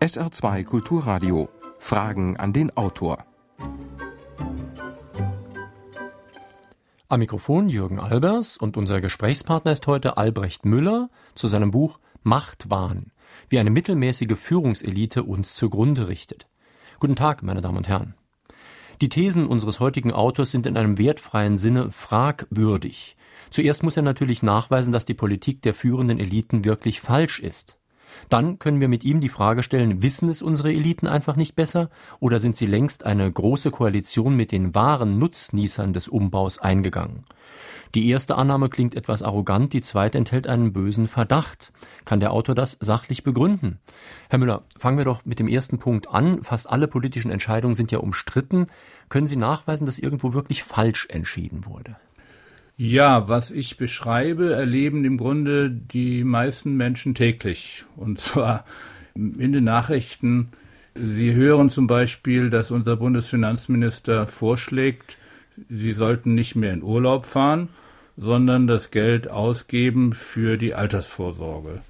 SR2 Kulturradio. Fragen an den Autor. Am Mikrofon Jürgen Albers und unser Gesprächspartner ist heute Albrecht Müller zu seinem Buch Machtwahn, wie eine mittelmäßige Führungselite uns zugrunde richtet. Guten Tag, meine Damen und Herren. Die Thesen unseres heutigen Autors sind in einem wertfreien Sinne fragwürdig. Zuerst muss er natürlich nachweisen, dass die Politik der führenden Eliten wirklich falsch ist. Dann können wir mit ihm die Frage stellen, wissen es unsere Eliten einfach nicht besser oder sind sie längst eine große Koalition mit den wahren Nutznießern des Umbaus eingegangen? Die erste Annahme klingt etwas arrogant, die zweite enthält einen bösen Verdacht. Kann der Autor das sachlich begründen? Herr Müller, fangen wir doch mit dem ersten Punkt an. Fast alle politischen Entscheidungen sind ja umstritten. Können Sie nachweisen, dass irgendwo wirklich falsch entschieden wurde? Ja, was ich beschreibe, erleben im Grunde die meisten Menschen täglich. Und zwar in den Nachrichten. Sie hören zum Beispiel, dass unser Bundesfinanzminister vorschlägt, Sie sollten nicht mehr in Urlaub fahren, sondern das Geld ausgeben für die Altersvorsorge.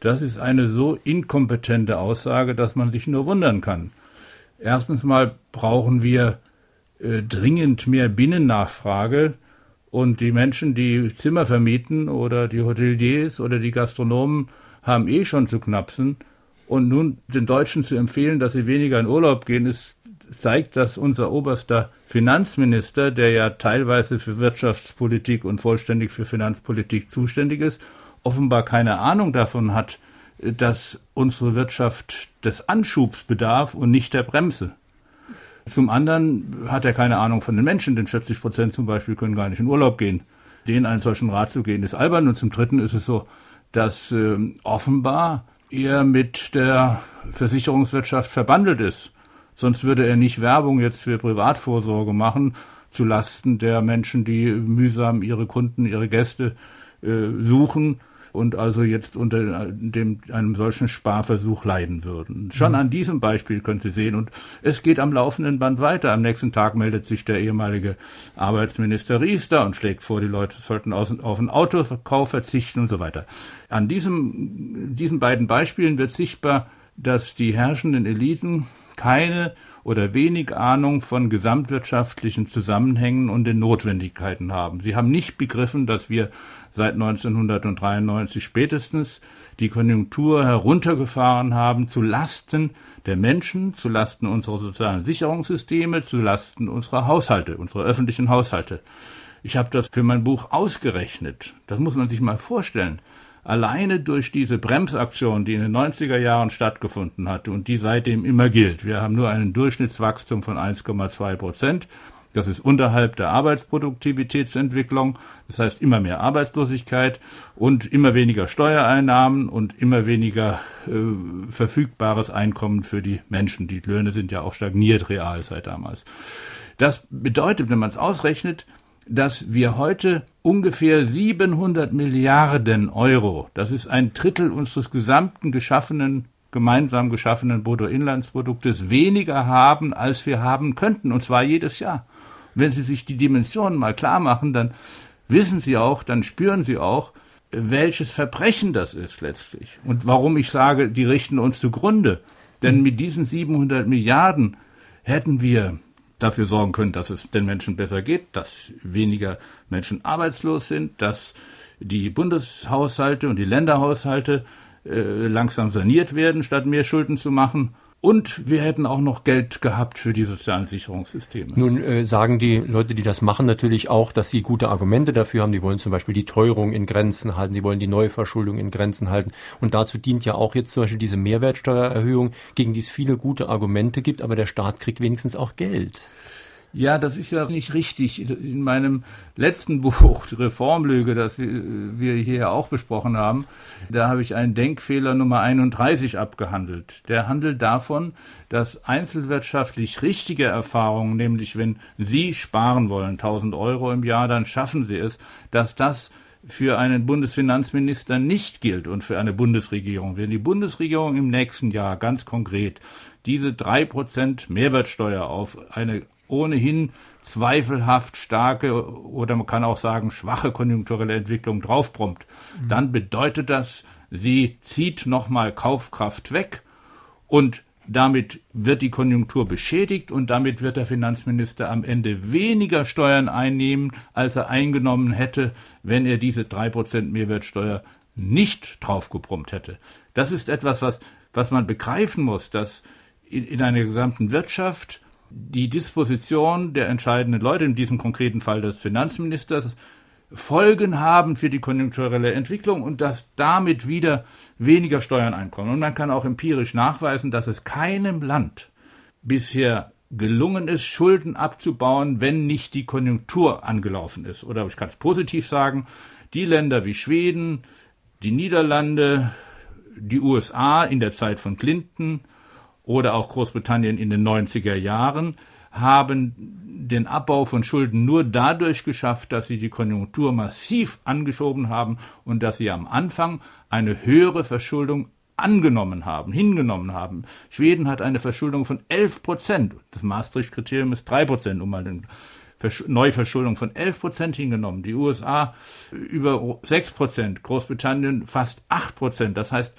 Das ist eine so inkompetente Aussage, dass man sich nur wundern kann. Erstens mal brauchen wir äh, dringend mehr Binnennachfrage und die Menschen, die Zimmer vermieten oder die Hoteliers oder die Gastronomen haben eh schon zu knapsen. Und nun den Deutschen zu empfehlen, dass sie weniger in Urlaub gehen, ist, zeigt, dass unser oberster Finanzminister, der ja teilweise für Wirtschaftspolitik und vollständig für Finanzpolitik zuständig ist, offenbar keine Ahnung davon hat, dass unsere Wirtschaft des Anschubs bedarf und nicht der Bremse. Zum anderen hat er keine Ahnung von den Menschen, denn 40 Prozent zum Beispiel können gar nicht in Urlaub gehen. Denen einen solchen Rat zu gehen, ist albern. Und zum Dritten ist es so, dass äh, offenbar er mit der Versicherungswirtschaft verbandelt ist. Sonst würde er nicht Werbung jetzt für Privatvorsorge machen, zu Lasten der Menschen, die mühsam ihre Kunden, ihre Gäste äh, suchen und also jetzt unter dem, einem solchen Sparversuch leiden würden. Schon mhm. an diesem Beispiel können Sie sehen. Und es geht am laufenden Band weiter. Am nächsten Tag meldet sich der ehemalige Arbeitsminister Riester und schlägt vor, die Leute sollten auf einen Autokauf verzichten und so weiter. An diesem, diesen beiden Beispielen wird sichtbar, dass die herrschenden Eliten keine oder wenig Ahnung von gesamtwirtschaftlichen Zusammenhängen und den Notwendigkeiten haben. Sie haben nicht begriffen, dass wir seit 1993 spätestens die Konjunktur heruntergefahren haben zu Lasten der Menschen, zu Lasten unserer sozialen Sicherungssysteme, zu Lasten unserer Haushalte, unserer öffentlichen Haushalte. Ich habe das für mein Buch ausgerechnet. Das muss man sich mal vorstellen alleine durch diese Bremsaktion, die in den 90er Jahren stattgefunden hat und die seitdem immer gilt, wir haben nur einen Durchschnittswachstum von 1,2 Prozent, das ist unterhalb der Arbeitsproduktivitätsentwicklung, das heißt immer mehr Arbeitslosigkeit und immer weniger Steuereinnahmen und immer weniger äh, verfügbares Einkommen für die Menschen. Die Löhne sind ja auch stagniert real seit damals. Das bedeutet, wenn man es ausrechnet, dass wir heute ungefähr 700 Milliarden Euro, das ist ein Drittel unseres gesamten geschaffenen, gemeinsam geschaffenen Bruttoinlandsproduktes, weniger haben, als wir haben könnten, und zwar jedes Jahr. Wenn Sie sich die Dimensionen mal klar machen, dann wissen Sie auch, dann spüren Sie auch, welches Verbrechen das ist letztlich. Und warum ich sage, die richten uns zugrunde. Denn mit diesen 700 Milliarden hätten wir dafür sorgen können, dass es den Menschen besser geht, dass weniger Menschen arbeitslos sind, dass die Bundeshaushalte und die Länderhaushalte äh, langsam saniert werden, statt mehr Schulden zu machen. Und wir hätten auch noch Geld gehabt für die sozialen Sicherungssysteme. Nun äh, sagen die Leute, die das machen, natürlich auch, dass sie gute Argumente dafür haben. Die wollen zum Beispiel die Teuerung in Grenzen halten, sie wollen die Neuverschuldung in Grenzen halten. Und dazu dient ja auch jetzt zum Beispiel diese Mehrwertsteuererhöhung, gegen die es viele gute Argumente gibt, aber der Staat kriegt wenigstens auch Geld. Ja, das ist ja nicht richtig. In meinem letzten Buch, Reformlüge, das wir hier auch besprochen haben, da habe ich einen Denkfehler Nummer 31 abgehandelt. Der handelt davon, dass einzelwirtschaftlich richtige Erfahrungen, nämlich wenn Sie sparen wollen, 1000 Euro im Jahr, dann schaffen Sie es, dass das für einen Bundesfinanzminister nicht gilt und für eine Bundesregierung. Wenn die Bundesregierung im nächsten Jahr ganz konkret diese drei Prozent Mehrwertsteuer auf eine ohnehin zweifelhaft starke oder man kann auch sagen schwache konjunkturelle Entwicklung draufprompt, mhm. dann bedeutet das, sie zieht nochmal Kaufkraft weg Und damit wird die Konjunktur beschädigt und damit wird der Finanzminister am Ende weniger Steuern einnehmen, als er eingenommen hätte, wenn er diese drei Prozent Mehrwertsteuer nicht draufgebrummt hätte. Das ist etwas, was, was man begreifen muss, dass in, in einer gesamten Wirtschaft die Disposition der entscheidenden Leute, in diesem konkreten Fall des Finanzministers, Folgen haben für die konjunkturelle Entwicklung und dass damit wieder weniger Steuern einkommen. Und man kann auch empirisch nachweisen, dass es keinem Land bisher gelungen ist, Schulden abzubauen, wenn nicht die Konjunktur angelaufen ist. Oder ich kann es positiv sagen, die Länder wie Schweden, die Niederlande, die USA in der Zeit von Clinton oder auch Großbritannien in den 90er Jahren haben den Abbau von Schulden nur dadurch geschafft, dass sie die Konjunktur massiv angeschoben haben und dass sie am Anfang eine höhere Verschuldung angenommen haben, hingenommen haben. Schweden hat eine Verschuldung von 11 Prozent. Das Maastricht-Kriterium ist 3 Prozent, um mal eine Neuverschuldung von 11 Prozent hingenommen. Die USA über 6 Prozent, Großbritannien fast 8 Prozent. Das heißt,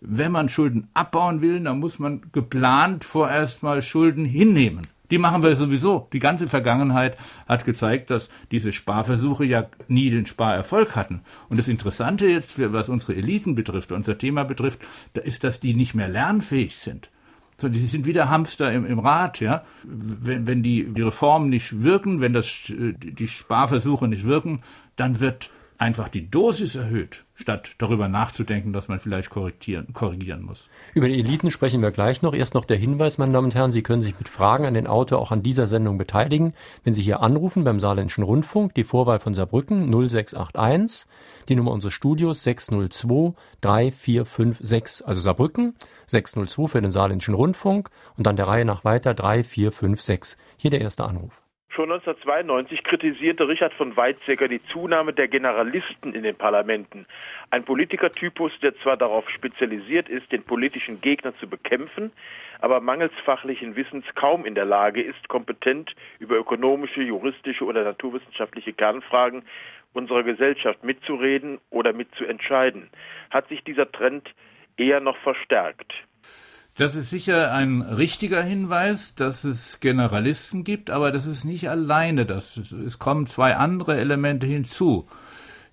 wenn man Schulden abbauen will, dann muss man geplant vorerst mal Schulden hinnehmen. Die machen wir sowieso. Die ganze Vergangenheit hat gezeigt, dass diese Sparversuche ja nie den Sparerfolg hatten. Und das Interessante jetzt, was unsere Eliten betrifft, unser Thema betrifft, ist, dass die nicht mehr lernfähig sind. Sondern die sind wieder Hamster im, im Rad, ja. Wenn, wenn die, die Reformen nicht wirken, wenn das, die Sparversuche nicht wirken, dann wird einfach die Dosis erhöht statt darüber nachzudenken, dass man vielleicht korrigieren, korrigieren muss. Über die Eliten sprechen wir gleich noch. Erst noch der Hinweis, meine Damen und Herren, Sie können sich mit Fragen an den Autor auch an dieser Sendung beteiligen. Wenn Sie hier anrufen beim Saarländischen Rundfunk, die Vorwahl von Saarbrücken 0681, die Nummer unseres Studios 602 3456, also Saarbrücken 602 für den Saarländischen Rundfunk und dann der Reihe nach weiter 3456. Hier der erste Anruf. Schon 1992 kritisierte Richard von Weizsäcker die Zunahme der Generalisten in den Parlamenten. Ein Politikertypus, der zwar darauf spezialisiert ist, den politischen Gegner zu bekämpfen, aber mangels fachlichen Wissens kaum in der Lage ist, kompetent über ökonomische, juristische oder naturwissenschaftliche Kernfragen unserer Gesellschaft mitzureden oder mitzuentscheiden. Hat sich dieser Trend eher noch verstärkt. Das ist sicher ein richtiger Hinweis, dass es Generalisten gibt, aber das ist nicht alleine das. Es kommen zwei andere Elemente hinzu.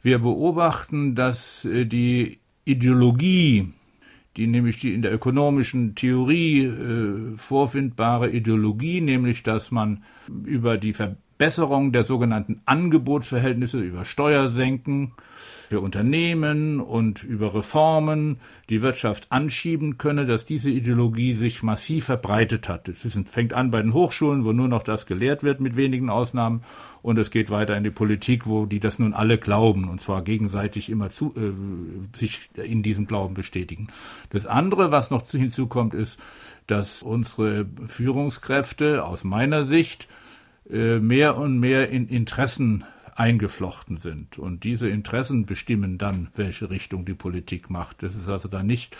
Wir beobachten, dass äh, die Ideologie, die nämlich die in der ökonomischen Theorie äh, vorfindbare Ideologie, nämlich dass man über die Verbesserung der sogenannten Angebotsverhältnisse, über Steuersenken, für Unternehmen und über Reformen die Wirtschaft anschieben könne, dass diese Ideologie sich massiv verbreitet hat. Es fängt an bei den Hochschulen, wo nur noch das gelehrt wird mit wenigen Ausnahmen und es geht weiter in die Politik, wo die das nun alle glauben und zwar gegenseitig immer zu, äh, sich in diesem Glauben bestätigen. Das andere, was noch hinzukommt, ist, dass unsere Führungskräfte aus meiner Sicht äh, mehr und mehr in Interessen eingeflochten sind. Und diese Interessen bestimmen dann, welche Richtung die Politik macht. Das ist also dann nicht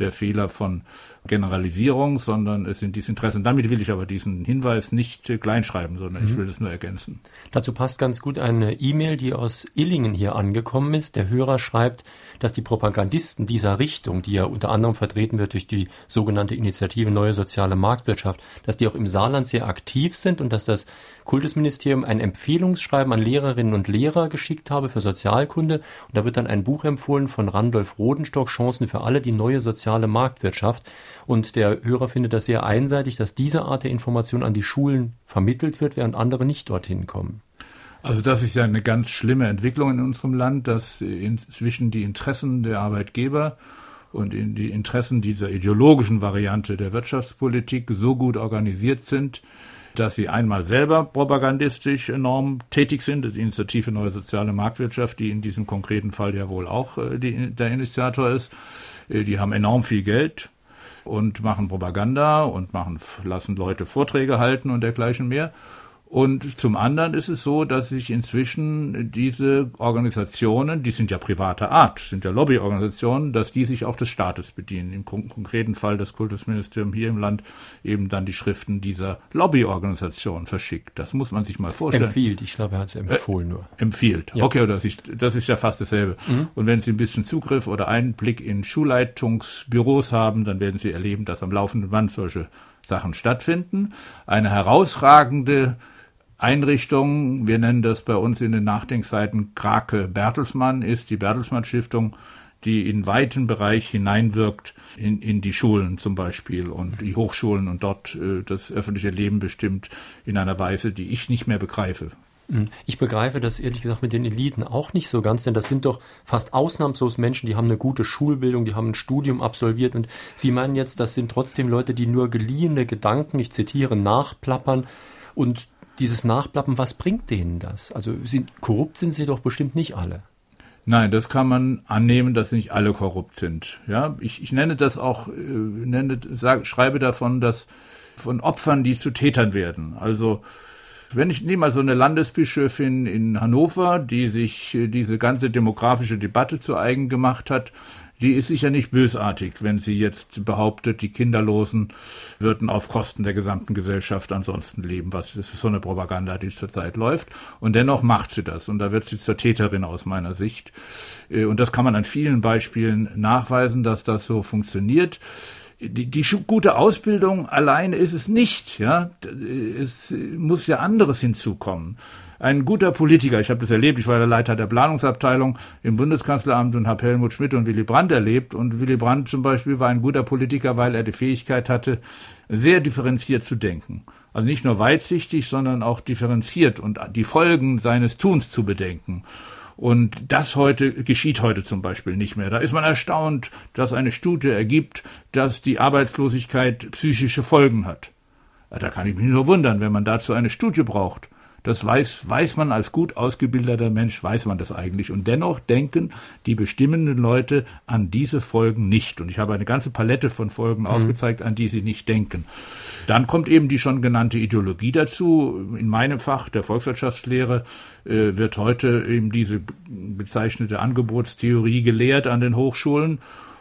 der Fehler von Generalisierung, sondern es sind diese Interessen. Damit will ich aber diesen Hinweis nicht kleinschreiben, sondern mhm. ich will es nur ergänzen. Dazu passt ganz gut eine E-Mail, die aus Illingen hier angekommen ist. Der Hörer schreibt, dass die Propagandisten dieser Richtung, die ja unter anderem vertreten wird durch die sogenannte Initiative Neue Soziale Marktwirtschaft, dass die auch im Saarland sehr aktiv sind und dass das Kultusministerium ein Empfehlungsschreiben an Lehrerinnen und Lehrer geschickt habe für Sozialkunde. Und da wird dann ein Buch empfohlen von Randolph Rodenstock, Chancen für alle, die neue soziale Marktwirtschaft. Und der Hörer findet das sehr einseitig, dass diese Art der Information an die Schulen vermittelt wird, während andere nicht dorthin kommen. Also das ist ja eine ganz schlimme Entwicklung in unserem Land, dass inzwischen die Interessen der Arbeitgeber und in die Interessen dieser ideologischen Variante der Wirtschaftspolitik so gut organisiert sind, dass sie einmal selber propagandistisch enorm tätig sind, die Initiative Neue Soziale Marktwirtschaft, die in diesem konkreten Fall ja wohl auch äh, die, der Initiator ist, die haben enorm viel Geld und machen Propaganda und machen, lassen Leute Vorträge halten und dergleichen mehr. Und zum anderen ist es so, dass sich inzwischen diese Organisationen, die sind ja privater Art, sind ja Lobbyorganisationen, dass die sich auch des Staates bedienen. Im konkreten Fall das Kultusministerium hier im Land eben dann die Schriften dieser Lobbyorganisation verschickt. Das muss man sich mal vorstellen. Empfiehlt, ich glaube, er hat es empfohlen äh, nur. Empfiehlt. Ja. Okay, das ist, das ist ja fast dasselbe. Mhm. Und wenn Sie ein bisschen Zugriff oder Einblick in Schulleitungsbüros haben, dann werden Sie erleben, dass am laufenden Band solche Sachen stattfinden. Eine herausragende Einrichtung, wir nennen das bei uns in den Nachdenkseiten Krake Bertelsmann, ist die Bertelsmann Stiftung, die in weiten Bereich hineinwirkt in, in die Schulen zum Beispiel und die Hochschulen und dort äh, das öffentliche Leben bestimmt in einer Weise, die ich nicht mehr begreife. Hm. Ich begreife das ehrlich gesagt mit den Eliten auch nicht so ganz, denn das sind doch fast ausnahmslos Menschen, die haben eine gute Schulbildung, die haben ein Studium absolviert und Sie meinen jetzt, das sind trotzdem Leute, die nur geliehene Gedanken, ich zitiere, nachplappern und dieses Nachplappen, was bringt denen das? Also sind, korrupt sind sie doch bestimmt nicht alle. Nein, das kann man annehmen, dass nicht alle korrupt sind. Ja, ich, ich nenne das auch, äh, nenne, sag, schreibe davon, dass von Opfern, die zu Tätern werden. Also wenn ich nehme mal so eine Landesbischöfin in Hannover, die sich äh, diese ganze demografische Debatte zu eigen gemacht hat, die ist sicher nicht bösartig, wenn sie jetzt behauptet, die Kinderlosen würden auf Kosten der gesamten Gesellschaft ansonsten leben. Was ist so eine Propaganda, die zurzeit läuft. Und dennoch macht sie das. Und da wird sie zur Täterin aus meiner Sicht. Äh, und das kann man an vielen Beispielen nachweisen, dass das so funktioniert. Die, die gute Ausbildung allein ist es nicht, ja. Es muss ja anderes hinzukommen ein guter Politiker, ich habe das erlebt, ich war der Leiter der Planungsabteilung im Bundeskanzleramt und habe Helmut Schmidt und Willy Brandt erlebt. Und Willy Brandt zum Beispiel war ein guter Politiker, weil er die Fähigkeit hatte, sehr differenziert zu denken. Also nicht nur weitsichtig, sondern auch differenziert und die Folgen seines Tuns zu bedenken. Und das heute geschieht heute zum Beispiel nicht mehr. Da ist man erstaunt, dass eine Studie ergibt, dass die Arbeitslosigkeit psychische Folgen hat. Da kann ich mich nur wundern, wenn man dazu eine Studie braucht. Das weiß, weiß man als gut ausgebildeter Mensch, weiß man das eigentlich. Und dennoch denken die bestimmenden Leute an diese Folgen nicht. Und ich habe eine ganze Palette von Folgen mhm. aufgezeigt, an die sie nicht denken. Dann kommt eben die schon genannte Ideologie dazu. In meinem Fach der Volkswirtschaftslehre äh, wird heute eben diese bezeichnete Angebotstheorie gelehrt an den Hochschulen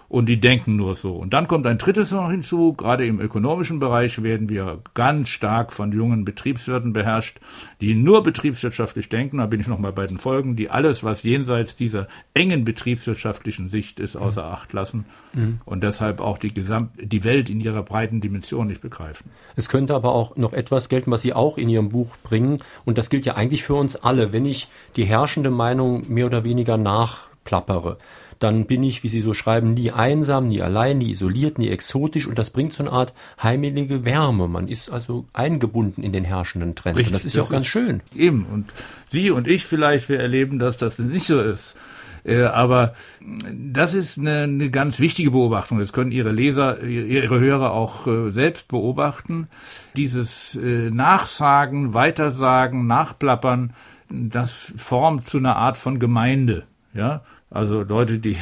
und die denken nur so. Und dann kommt ein drittes noch hinzu, gerade im ökonomischen Bereich werden wir ganz stark von jungen Betriebswirten beherrscht, die nur betriebswirtschaftlich denken, da bin ich nochmal bei den Folgen, die alles, was jenseits dieser engen betriebswirtschaftlichen Sicht ist, außer Acht lassen mhm. und deshalb auch die, Gesamt die Welt in ihrer breiten Dimension nicht begreifen. Es könnte aber auch noch etwas gelten, was Sie auch in Ihrem Buch bringen, und das gilt ja eigentlich für uns alle, wenn ich die herrschende Meinung mehr oder weniger nachplappere dann bin ich, wie Sie so schreiben, nie einsam, nie allein, nie isoliert, nie exotisch und das bringt so eine Art heimelige Wärme. Man ist also eingebunden in den herrschenden Trend Richtig, und das ist ja auch ganz schön. Eben und Sie und ich vielleicht, wir erleben, dass das nicht so ist. Äh, aber das ist eine, eine ganz wichtige Beobachtung. Das können Ihre Leser, Ihre Hörer auch äh, selbst beobachten. Dieses äh, Nachsagen, Weitersagen, Nachplappern, das formt zu einer Art von Gemeinde. Ja, also Leute, die,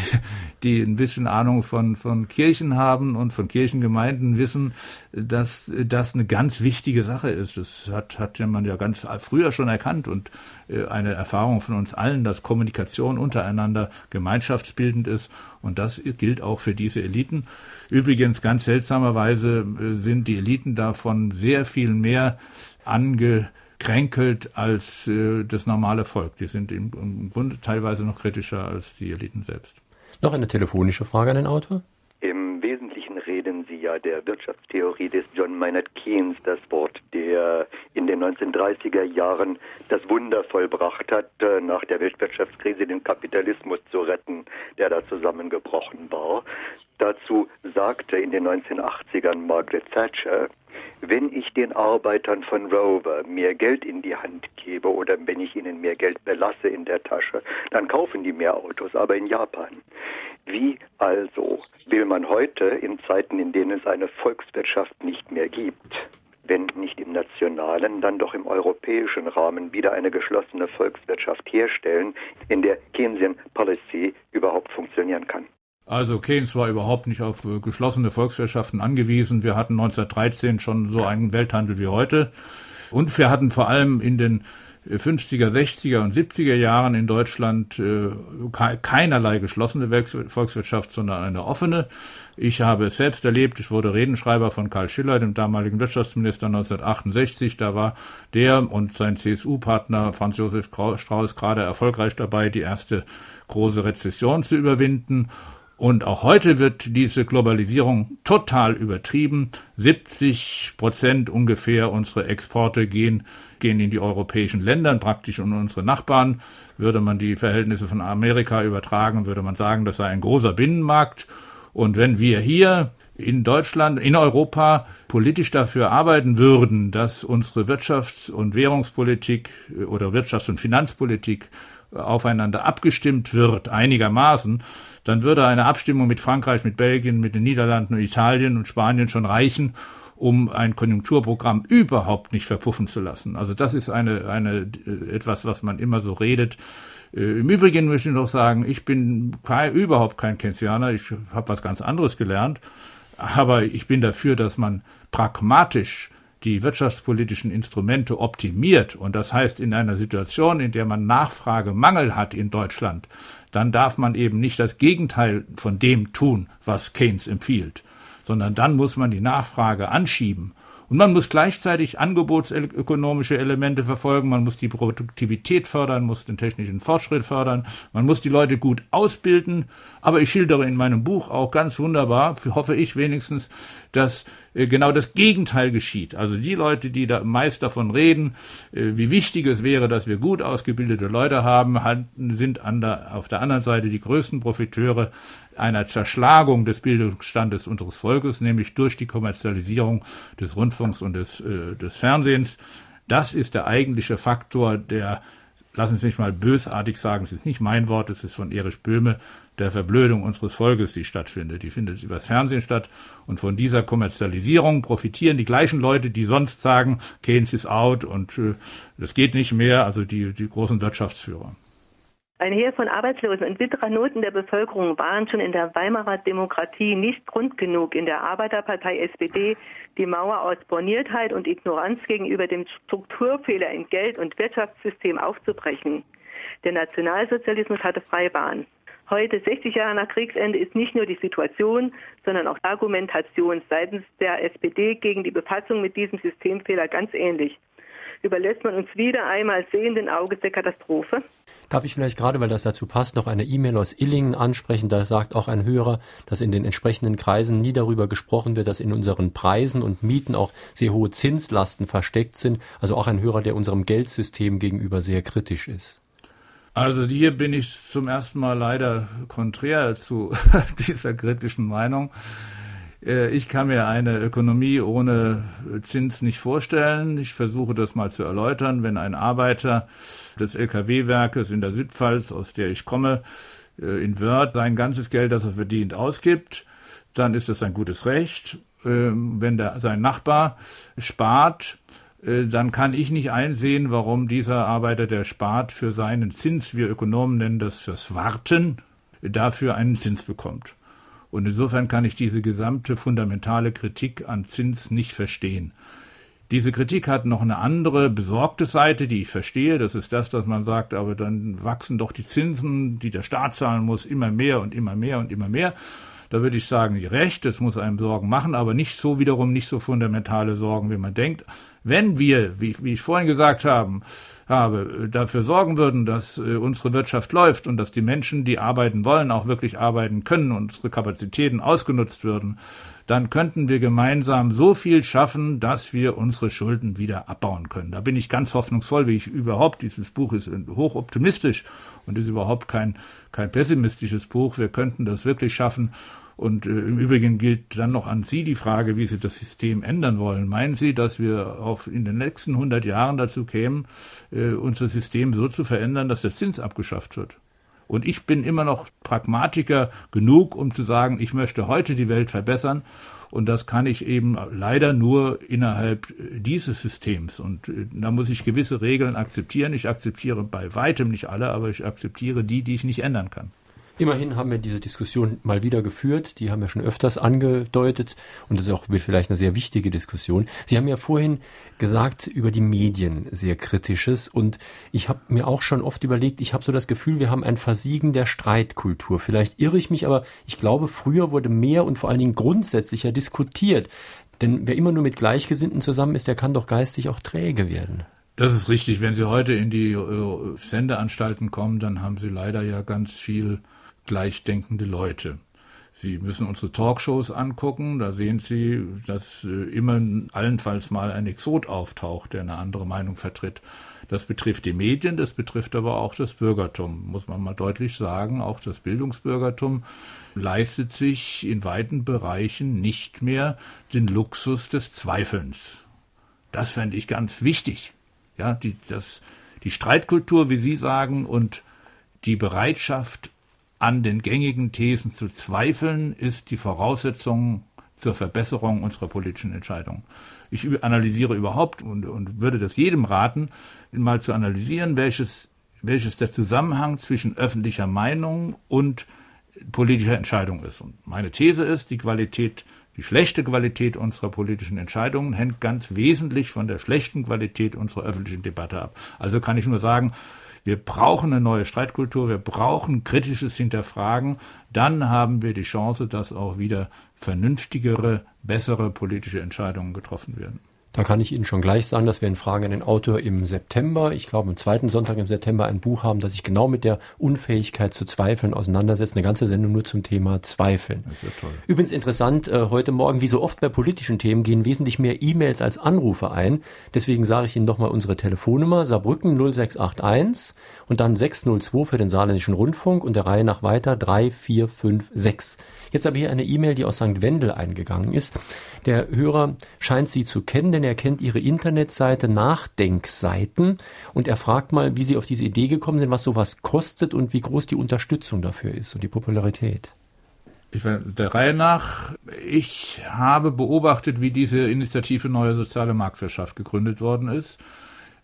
die ein bisschen Ahnung von, von Kirchen haben und von Kirchengemeinden wissen, dass das eine ganz wichtige Sache ist. Das hat, hat ja man ja ganz früher schon erkannt und äh, eine Erfahrung von uns allen, dass Kommunikation untereinander gemeinschaftsbildend ist. Und das gilt auch für diese Eliten. Übrigens, ganz seltsamerweise äh, sind die Eliten davon sehr viel mehr ange kränkelt als äh, das normale Volk. Die sind im, im Grunde teilweise noch kritischer als die Eliten selbst. Noch eine telefonische Frage an den Autor? Im Wesentlichen reden Sie ja der Wirtschaftstheorie des John Maynard Keynes das Wort, der in den 1930er Jahren das Wunder vollbracht hat, äh, nach der Weltwirtschaftskrise den Kapitalismus zu retten, der da zusammengebrochen war. Dazu sagte in den 1980ern Margaret Thatcher, wenn ich den Arbeitern von Rover mehr Geld in die Hand gebe oder wenn ich ihnen mehr Geld belasse in der Tasche, dann kaufen die mehr Autos, aber in Japan. Wie also will man heute in Zeiten, in denen es eine Volkswirtschaft nicht mehr gibt, wenn nicht im nationalen, dann doch im europäischen Rahmen wieder eine geschlossene Volkswirtschaft herstellen, in der Keynesian Policy überhaupt funktionieren kann? Also Keynes war überhaupt nicht auf geschlossene Volkswirtschaften angewiesen. Wir hatten 1913 schon so einen Welthandel wie heute. Und wir hatten vor allem in den 50er, 60er und 70er Jahren in Deutschland äh, keinerlei geschlossene Volkswirtschaft, sondern eine offene. Ich habe es selbst erlebt. Ich wurde Redenschreiber von Karl Schiller, dem damaligen Wirtschaftsminister 1968. Da war der und sein CSU-Partner Franz Josef Strauß gerade erfolgreich dabei, die erste große Rezession zu überwinden. Und auch heute wird diese Globalisierung total übertrieben. 70 Prozent ungefähr unserer Exporte gehen, gehen in die europäischen Länder, praktisch in unsere Nachbarn. Würde man die Verhältnisse von Amerika übertragen, würde man sagen, das sei ein großer Binnenmarkt. Und wenn wir hier in Deutschland, in Europa politisch dafür arbeiten würden, dass unsere Wirtschafts- und Währungspolitik oder Wirtschafts- und Finanzpolitik aufeinander abgestimmt wird, einigermaßen, dann würde eine Abstimmung mit Frankreich, mit Belgien, mit den Niederlanden und Italien und Spanien schon reichen, um ein Konjunkturprogramm überhaupt nicht verpuffen zu lassen. Also das ist eine, eine etwas, was man immer so redet. Äh, Im Übrigen möchte ich noch sagen, ich bin kein, überhaupt kein Keynesianer, ich habe was ganz anderes gelernt, aber ich bin dafür, dass man pragmatisch die wirtschaftspolitischen Instrumente optimiert, und das heißt in einer Situation, in der man Nachfragemangel hat in Deutschland, dann darf man eben nicht das Gegenteil von dem tun, was Keynes empfiehlt, sondern dann muss man die Nachfrage anschieben. Und man muss gleichzeitig angebotsökonomische Elemente verfolgen, man muss die Produktivität fördern, muss den technischen Fortschritt fördern, man muss die Leute gut ausbilden. Aber ich schildere in meinem Buch auch ganz wunderbar, hoffe ich wenigstens, dass äh, genau das Gegenteil geschieht. Also die Leute, die da meist davon reden, äh, wie wichtig es wäre, dass wir gut ausgebildete Leute haben, sind der, auf der anderen Seite die größten Profiteure einer Zerschlagung des Bildungsstandes unseres Volkes, nämlich durch die Kommerzialisierung des Rundfunks und des, äh, des Fernsehens. Das ist der eigentliche Faktor, der lassen Sie mich mal bösartig sagen, es ist nicht mein Wort, es ist von Erich Böhme, der Verblödung unseres Volkes, die stattfindet. Die findet übers Fernsehen statt. Und von dieser Kommerzialisierung profitieren die gleichen Leute, die sonst sagen, Keynes ist out und äh, das geht nicht mehr, also die, die großen Wirtschaftsführer. Ein Heer von Arbeitslosen und bitterer Noten der Bevölkerung waren schon in der Weimarer Demokratie nicht Grund genug, in der Arbeiterpartei SPD die Mauer aus Borniertheit und Ignoranz gegenüber dem Strukturfehler im Geld- und Wirtschaftssystem aufzubrechen. Der Nationalsozialismus hatte freie Bahn. Heute, 60 Jahre nach Kriegsende, ist nicht nur die Situation, sondern auch Argumentation seitens der SPD gegen die Befassung mit diesem Systemfehler ganz ähnlich. Überlässt man uns wieder einmal sehenden Auges der Katastrophe? Darf ich vielleicht gerade, weil das dazu passt, noch eine E-Mail aus Illingen ansprechen? Da sagt auch ein Hörer, dass in den entsprechenden Kreisen nie darüber gesprochen wird, dass in unseren Preisen und Mieten auch sehr hohe Zinslasten versteckt sind. Also auch ein Hörer, der unserem Geldsystem gegenüber sehr kritisch ist. Also hier bin ich zum ersten Mal leider konträr zu dieser kritischen Meinung. Äh, ich kann mir eine Ökonomie ohne Zins nicht vorstellen. Ich versuche das mal zu erläutern. Wenn ein Arbeiter des Lkw-Werkes in der Südpfalz, aus der ich komme, äh, in Wörth sein ganzes Geld, das er verdient, ausgibt, dann ist das ein gutes Recht. Ähm, wenn der, sein Nachbar spart, äh, dann kann ich nicht einsehen, warum dieser Arbeiter, der spart, für seinen Zins, wir Ökonomen nennen das fürs Warten, dafür einen Zins bekommt. Und insofern kann ich diese gesamte fundamentale Kritik an Zins nicht verstehen. Diese Kritik hat noch eine andere besorgte Seite, die ich verstehe. Das ist das, dass man sagt, aber dann wachsen doch die Zinsen, die der Staat zahlen muss, immer mehr und immer mehr und immer mehr. Da würde ich sagen, recht, es muss einem Sorgen machen, aber nicht so wiederum nicht so fundamentale Sorgen, wie man denkt. Wenn wir, wie, wie ich vorhin gesagt haben, habe, dafür sorgen würden, dass äh, unsere Wirtschaft läuft und dass die Menschen, die arbeiten wollen, auch wirklich arbeiten können und unsere Kapazitäten ausgenutzt würden, dann könnten wir gemeinsam so viel schaffen, dass wir unsere Schulden wieder abbauen können. Da bin ich ganz hoffnungsvoll, wie ich überhaupt, dieses Buch ist hochoptimistisch und ist überhaupt kein, kein pessimistisches Buch. Wir könnten das wirklich schaffen. Und äh, im Übrigen gilt dann noch an Sie die Frage, wie Sie das System ändern wollen. Meinen Sie, dass wir auf, in den nächsten 100 Jahren dazu kämen, äh, unser System so zu verändern, dass der Zins abgeschafft wird? Und ich bin immer noch Pragmatiker genug, um zu sagen, ich möchte heute die Welt verbessern. Und das kann ich eben leider nur innerhalb dieses Systems. Und äh, da muss ich gewisse Regeln akzeptieren. Ich akzeptiere bei weitem nicht alle, aber ich akzeptiere die, die ich nicht ändern kann. Immerhin haben wir diese Diskussion mal wieder geführt. Die haben wir schon öfters angedeutet. Und das ist auch vielleicht eine sehr wichtige Diskussion. Sie haben ja vorhin gesagt über die Medien sehr kritisches. Und ich habe mir auch schon oft überlegt, ich habe so das Gefühl, wir haben ein Versiegen der Streitkultur. Vielleicht irre ich mich, aber ich glaube, früher wurde mehr und vor allen Dingen grundsätzlicher diskutiert. Denn wer immer nur mit Gleichgesinnten zusammen ist, der kann doch geistig auch träge werden. Das ist richtig. Wenn Sie heute in die äh, Sendeanstalten kommen, dann haben Sie leider ja ganz viel gleichdenkende Leute. Sie müssen unsere Talkshows angucken, da sehen Sie, dass äh, immer allenfalls mal ein Exot auftaucht, der eine andere Meinung vertritt. Das betrifft die Medien, das betrifft aber auch das Bürgertum, muss man mal deutlich sagen. Auch das Bildungsbürgertum leistet sich in weiten Bereichen nicht mehr den Luxus des Zweifelns. Das fände ich ganz wichtig. Ja, die, das, die Streitkultur, wie Sie sagen, und die Bereitschaft, an den gängigen Thesen zu zweifeln, ist die Voraussetzung zur Verbesserung unserer politischen Entscheidungen. Ich analysiere überhaupt und, und würde das jedem raten, mal zu analysieren, welches, welches der Zusammenhang zwischen öffentlicher Meinung und politischer Entscheidung ist. Und meine These ist, die Qualität, die schlechte Qualität unserer politischen Entscheidungen hängt ganz wesentlich von der schlechten Qualität unserer öffentlichen Debatte ab. Also kann ich nur sagen, wir brauchen eine neue Streitkultur, wir brauchen kritisches Hinterfragen. Dann haben wir die Chance, dass auch wieder vernünftigere, bessere politische Entscheidungen getroffen werden. Da kann ich Ihnen schon gleich sagen, dass wir in Fragen an den Autor im September, ich glaube am zweiten Sonntag im September, ein Buch haben, das sich genau mit der Unfähigkeit zu zweifeln auseinandersetzt. Eine ganze Sendung nur zum Thema Zweifeln. Das ist ja toll. Übrigens interessant, äh, heute Morgen, wie so oft bei politischen Themen, gehen wesentlich mehr E-Mails als Anrufe ein. Deswegen sage ich Ihnen nochmal unsere Telefonnummer, Saarbrücken 0681 und dann 602 für den Saarländischen Rundfunk und der Reihe nach weiter 3456. Jetzt habe ich hier eine E-Mail, die aus St. Wendel eingegangen ist. Der Hörer scheint sie zu kennen, denn er kennt ihre Internetseite Nachdenkseiten und er fragt mal, wie sie auf diese Idee gekommen sind, was sowas kostet und wie groß die Unterstützung dafür ist und die Popularität. Ich, der Reihe nach, ich habe beobachtet, wie diese Initiative Neue Soziale Marktwirtschaft gegründet worden ist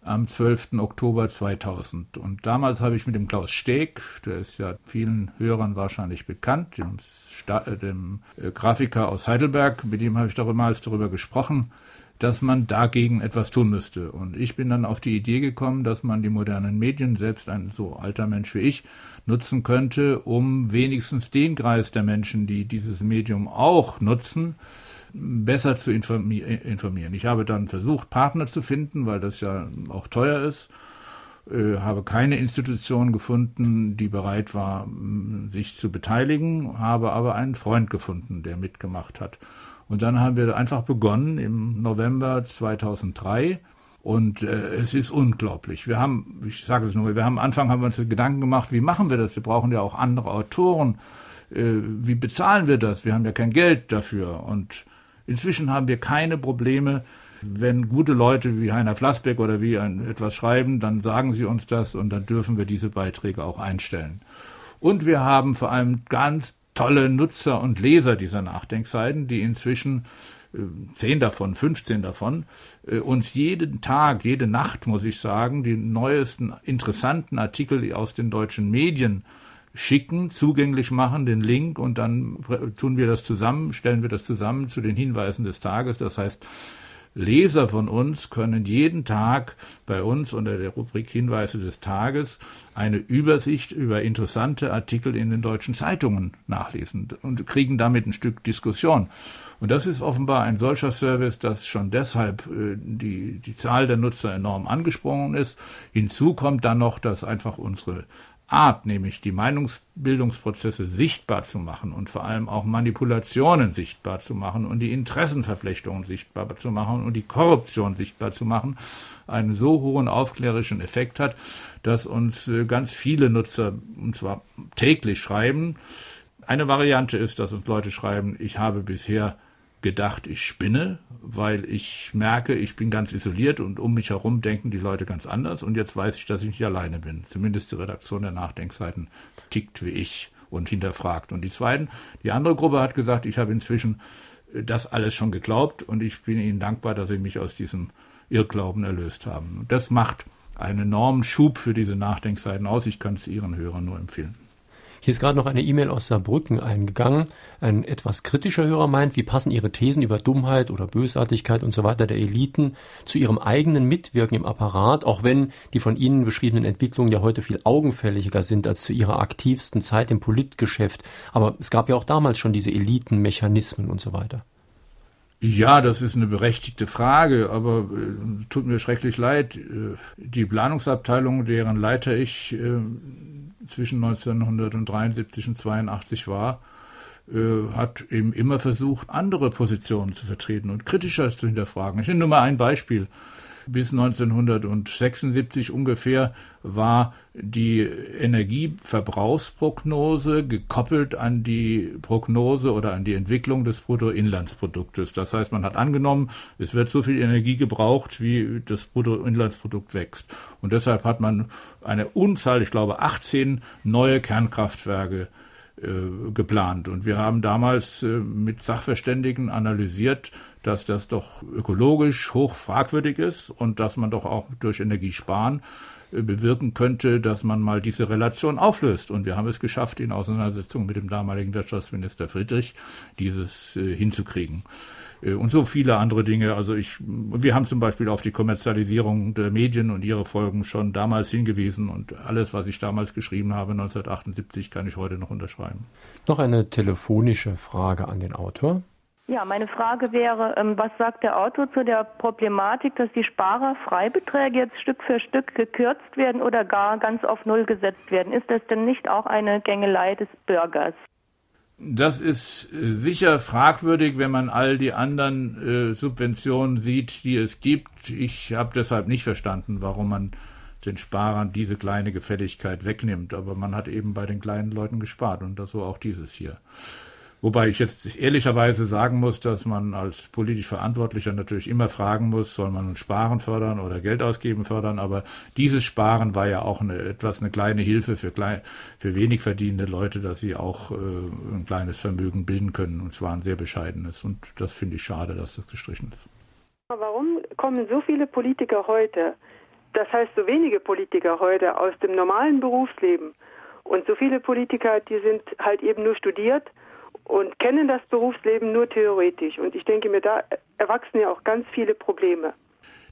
am 12. Oktober 2000. Und damals habe ich mit dem Klaus Steg, der ist ja vielen Hörern wahrscheinlich bekannt, dem, Sta dem äh, Grafiker aus Heidelberg, mit dem habe ich damals darüber gesprochen, dass man dagegen etwas tun müsste. Und ich bin dann auf die Idee gekommen, dass man die modernen Medien, selbst ein so alter Mensch wie ich, nutzen könnte, um wenigstens den Kreis der Menschen, die dieses Medium auch nutzen, besser zu informieren. Ich habe dann versucht, Partner zu finden, weil das ja auch teuer ist. Äh, habe keine Institution gefunden, die bereit war, sich zu beteiligen, habe aber einen Freund gefunden, der mitgemacht hat. Und dann haben wir einfach begonnen im November 2003. Und äh, es ist unglaublich. Wir haben, ich sage es nur, wir haben am Anfang haben wir uns Gedanken gemacht, wie machen wir das? Wir brauchen ja auch andere Autoren. Äh, wie bezahlen wir das? Wir haben ja kein Geld dafür. Und Inzwischen haben wir keine Probleme. Wenn gute Leute wie Heiner Flassbeck oder wie ein, etwas schreiben, dann sagen sie uns das und dann dürfen wir diese Beiträge auch einstellen. Und wir haben vor allem ganz tolle Nutzer und Leser dieser Nachdenkseiten, die inzwischen äh, zehn davon, 15 davon, äh, uns jeden Tag, jede Nacht, muss ich sagen, die neuesten interessanten Artikel aus den deutschen Medien schicken, zugänglich machen, den Link und dann tun wir das zusammen, stellen wir das zusammen zu den Hinweisen des Tages. Das heißt, Leser von uns können jeden Tag bei uns unter der Rubrik Hinweise des Tages eine Übersicht über interessante Artikel in den deutschen Zeitungen nachlesen und kriegen damit ein Stück Diskussion. Und das ist offenbar ein solcher Service, dass schon deshalb äh, die, die Zahl der Nutzer enorm angesprungen ist. Hinzu kommt dann noch, dass einfach unsere Art, nämlich die Meinungsbildungsprozesse sichtbar zu machen und vor allem auch Manipulationen sichtbar zu machen und die Interessenverflechtungen sichtbar zu machen und die Korruption sichtbar zu machen, einen so hohen aufklärischen Effekt hat, dass uns äh, ganz viele Nutzer, und zwar täglich schreiben. Eine Variante ist, dass uns Leute schreiben, ich habe bisher gedacht, ich spinne, weil ich merke, ich bin ganz isoliert und um mich herum denken die Leute ganz anders und jetzt weiß ich, dass ich nicht alleine bin. Zumindest die Redaktion der Nachdenkseiten tickt wie ich und hinterfragt. Und die zweiten, die andere Gruppe hat gesagt, ich habe inzwischen äh, das alles schon geglaubt und ich bin Ihnen dankbar, dass Sie mich aus diesem Irrglauben erlöst haben. Und das macht einen enormen Schub für diese Nachdenkseiten aus. Ich kann es Ihren Hörern nur empfehlen. Hier ist gerade noch eine E-Mail aus Saarbrücken eingegangen. Ein etwas kritischer Hörer meint, wie passen Ihre Thesen über Dummheit oder Bösartigkeit und so weiter der Eliten zu ihrem eigenen Mitwirken im Apparat, auch wenn die von Ihnen beschriebenen Entwicklungen ja heute viel augenfälliger sind als zu ihrer aktivsten Zeit im Politgeschäft. Aber es gab ja auch damals schon diese Elitenmechanismen und so weiter. Ja, das ist eine berechtigte Frage, aber äh, tut mir schrecklich leid. Äh, die Planungsabteilung, deren Leiter ich äh, zwischen 1973 und 82 war, äh, hat eben immer versucht, andere Positionen zu vertreten und kritischer zu hinterfragen. Ich nenne nur mal ein Beispiel. Bis 1976 ungefähr war die Energieverbrauchsprognose gekoppelt an die Prognose oder an die Entwicklung des Bruttoinlandsproduktes. Das heißt, man hat angenommen, es wird so viel Energie gebraucht, wie das Bruttoinlandsprodukt wächst. Und deshalb hat man eine Unzahl, ich glaube 18 neue Kernkraftwerke äh, geplant. Und wir haben damals äh, mit Sachverständigen analysiert, dass das doch ökologisch hoch fragwürdig ist und dass man doch auch durch Energiesparen äh, bewirken könnte, dass man mal diese Relation auflöst. Und wir haben es geschafft, in Auseinandersetzung mit dem damaligen Wirtschaftsminister Friedrich dieses äh, hinzukriegen. Äh, und so viele andere Dinge. Also ich, wir haben zum Beispiel auf die Kommerzialisierung der Medien und ihre Folgen schon damals hingewiesen und alles, was ich damals geschrieben habe, 1978, kann ich heute noch unterschreiben. Noch eine telefonische Frage an den Autor. Ja, meine Frage wäre, ähm, was sagt der Autor zu der Problematik, dass die Sparerfreibeträge jetzt Stück für Stück gekürzt werden oder gar ganz auf Null gesetzt werden? Ist das denn nicht auch eine Gängelei des Bürgers? Das ist äh, sicher fragwürdig, wenn man all die anderen äh, Subventionen sieht, die es gibt. Ich habe deshalb nicht verstanden, warum man den Sparern diese kleine Gefälligkeit wegnimmt. Aber man hat eben bei den kleinen Leuten gespart und das so auch dieses hier. Wobei ich jetzt ehrlicherweise sagen muss, dass man als politisch Verantwortlicher natürlich immer fragen muss, soll man Sparen fördern oder Geld ausgeben fördern. Aber dieses Sparen war ja auch eine, etwas eine kleine Hilfe für, klein, für wenig verdienende Leute, dass sie auch äh, ein kleines Vermögen bilden können. Und zwar ein sehr bescheidenes. Und das finde ich schade, dass das gestrichen ist. Warum kommen so viele Politiker heute, das heißt so wenige Politiker heute aus dem normalen Berufsleben und so viele Politiker, die sind halt eben nur studiert und kennen das Berufsleben nur theoretisch. Und ich denke mir, da erwachsen ja auch ganz viele Probleme.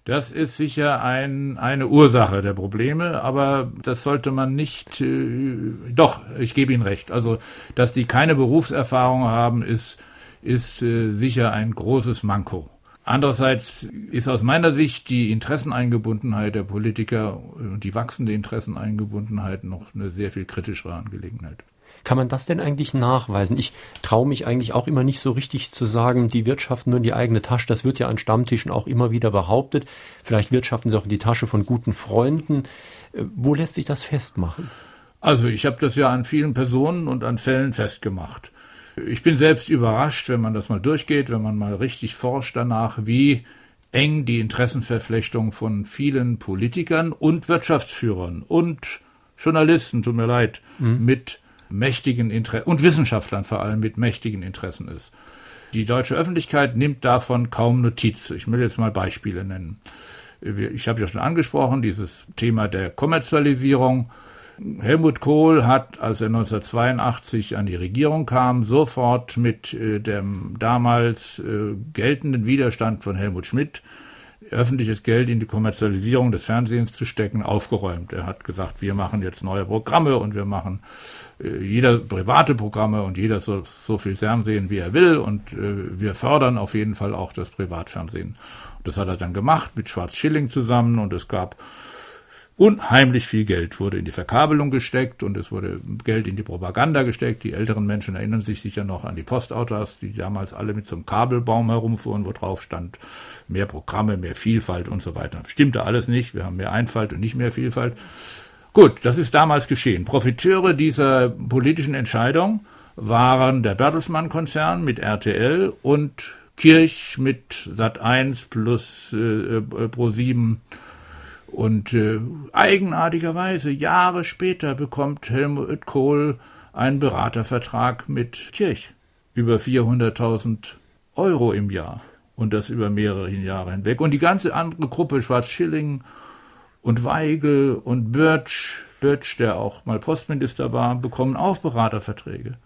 Das ist sicher ein, eine Ursache der Probleme, aber das sollte man nicht. Äh, doch, ich gebe Ihnen recht. Also, dass die keine Berufserfahrung haben, ist, ist äh, sicher ein großes Manko. Andererseits ist aus meiner Sicht die Interesseneingebundenheit der Politiker und die wachsende Interesseneingebundenheit noch eine sehr viel kritischere Angelegenheit. Kann man das denn eigentlich nachweisen? Ich traue mich eigentlich auch immer nicht so richtig zu sagen, die wirtschaften nur in die eigene Tasche. Das wird ja an Stammtischen auch immer wieder behauptet. Vielleicht wirtschaften sie auch in die Tasche von guten Freunden. Äh, wo lässt sich das festmachen? Also ich habe das ja an vielen Personen und an Fällen festgemacht. Ich bin selbst überrascht, wenn man das mal durchgeht, wenn man mal richtig forscht danach, wie eng die Interessenverflechtung von vielen Politikern und Wirtschaftsführern und Journalisten, tut mir leid, mhm. mit mächtigen Interessen und Wissenschaftlern vor allem mit mächtigen Interessen ist. Die deutsche Öffentlichkeit nimmt davon kaum Notiz. Ich will jetzt mal Beispiele nennen. Ich habe ja schon angesprochen, dieses Thema der Kommerzialisierung. Helmut Kohl hat, als er 1982 an die Regierung kam, sofort mit äh, dem damals äh, geltenden Widerstand von Helmut Schmidt öffentliches Geld in die Kommerzialisierung des Fernsehens zu stecken, aufgeräumt. Er hat gesagt, wir machen jetzt neue Programme und wir machen jeder private Programme und jeder soll so viel Fernsehen, wie er will und äh, wir fördern auf jeden Fall auch das Privatfernsehen. Das hat er dann gemacht mit Schwarz Schilling zusammen und es gab unheimlich viel Geld wurde in die Verkabelung gesteckt und es wurde Geld in die Propaganda gesteckt. Die älteren Menschen erinnern sich sicher noch an die Postautos, die damals alle mit so einem Kabelbaum herumfuhren, wo drauf stand, mehr Programme, mehr Vielfalt und so weiter. Stimmte alles nicht. Wir haben mehr Einfalt und nicht mehr Vielfalt. Gut, das ist damals geschehen. Profiteure dieser politischen Entscheidung waren der Bertelsmann-Konzern mit RTL und Kirch mit Sat1 plus äh, äh, Pro7 und äh, eigenartigerweise Jahre später bekommt Helmut Kohl einen Beratervertrag mit Kirch über 400.000 Euro im Jahr und das über mehrere Jahre hinweg. Und die ganze andere Gruppe, Schwarz-Schilling und Weigel und Birch, Bötsch, der auch mal Postminister war, bekommen auch Beraterverträge.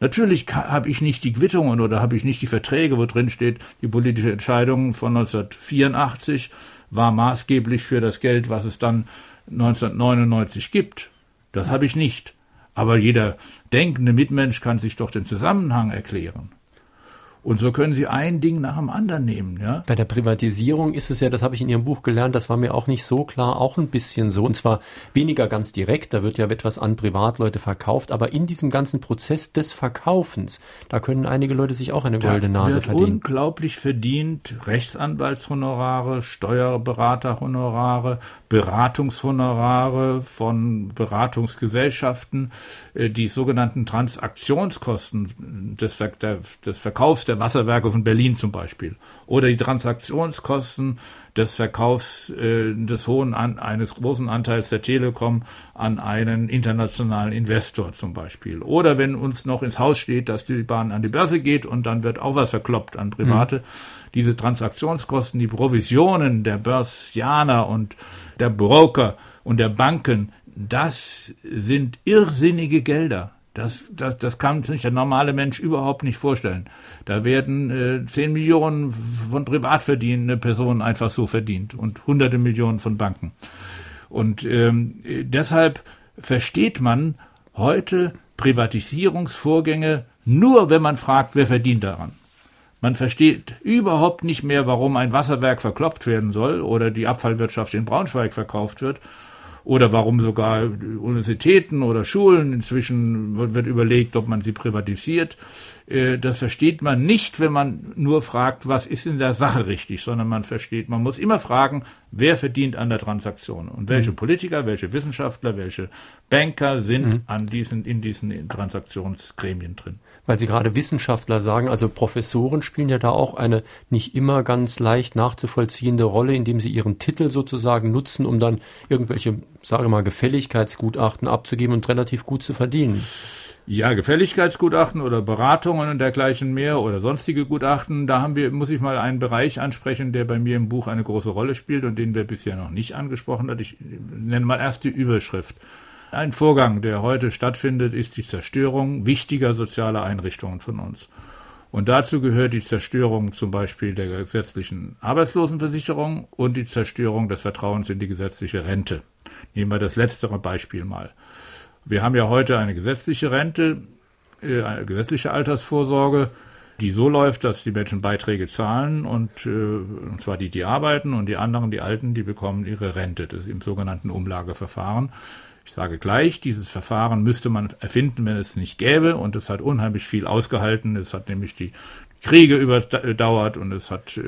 Natürlich habe ich nicht die Quittungen oder habe ich nicht die Verträge, wo drin steht, die politische Entscheidung von 1984 war maßgeblich für das Geld, was es dann 1999 gibt. Das habe ich nicht. Aber jeder denkende Mitmensch kann sich doch den Zusammenhang erklären. Und so können Sie ein Ding nach dem anderen nehmen. Ja? Bei der Privatisierung ist es ja, das habe ich in Ihrem Buch gelernt, das war mir auch nicht so klar, auch ein bisschen so. Und zwar weniger ganz direkt, da wird ja etwas an Privatleute verkauft, aber in diesem ganzen Prozess des Verkaufens, da können einige Leute sich auch eine goldene Nase wird verdienen. unglaublich verdient, Rechtsanwaltshonorare, Steuerberaterhonorare, Beratungshonorare von Beratungsgesellschaften, äh, die sogenannten Transaktionskosten des, des Verkaufs der Wasserwerke von Berlin zum Beispiel oder die Transaktionskosten des Verkaufs äh, des hohen an, eines großen Anteils der Telekom an einen internationalen Investor zum Beispiel oder wenn uns noch ins Haus steht, dass die Bahn an die Börse geht und dann wird auch was verkloppt an Private. Mhm. Diese Transaktionskosten, die Provisionen der Börsianer und der Broker und der Banken, das sind irrsinnige Gelder. Das, das, das kann sich der normale Mensch überhaupt nicht vorstellen. Da werden äh, 10 Millionen von privat verdienende Personen einfach so verdient und hunderte Millionen von Banken. Und ähm, deshalb versteht man heute Privatisierungsvorgänge nur, wenn man fragt, wer verdient daran. Man versteht überhaupt nicht mehr, warum ein Wasserwerk verkloppt werden soll oder die Abfallwirtschaft in Braunschweig verkauft wird oder warum sogar Universitäten oder Schulen inzwischen wird überlegt, ob man sie privatisiert. Äh, das versteht man nicht, wenn man nur fragt, was ist in der Sache richtig, sondern man versteht, man muss immer fragen, wer verdient an der Transaktion und welche mhm. Politiker, welche Wissenschaftler, welche Banker sind mhm. an diesen, in diesen Transaktionsgremien drin weil Sie gerade Wissenschaftler sagen, also Professoren spielen ja da auch eine nicht immer ganz leicht nachzuvollziehende Rolle, indem sie ihren Titel sozusagen nutzen, um dann irgendwelche, sage ich mal, Gefälligkeitsgutachten abzugeben und relativ gut zu verdienen. Ja, Gefälligkeitsgutachten oder Beratungen und dergleichen mehr oder sonstige Gutachten, da haben wir, muss ich mal einen Bereich ansprechen, der bei mir im Buch eine große Rolle spielt und den wir bisher noch nicht angesprochen hat. Ich nenne mal erst die Überschrift. Ein Vorgang, der heute stattfindet, ist die Zerstörung wichtiger sozialer Einrichtungen von uns. Und dazu gehört die Zerstörung zum Beispiel der gesetzlichen Arbeitslosenversicherung und die Zerstörung des Vertrauens in die gesetzliche Rente. Nehmen wir das letztere Beispiel mal. Wir haben ja heute eine gesetzliche Rente, äh, eine gesetzliche Altersvorsorge, die so läuft, dass die Menschen Beiträge zahlen und, äh, und zwar die, die arbeiten und die anderen, die Alten, die bekommen ihre Rente. Das ist im sogenannten Umlageverfahren. Ich sage gleich, dieses Verfahren müsste man erfinden, wenn es nicht gäbe. Und es hat unheimlich viel ausgehalten. Es hat nämlich die Kriege überdauert und es hat äh,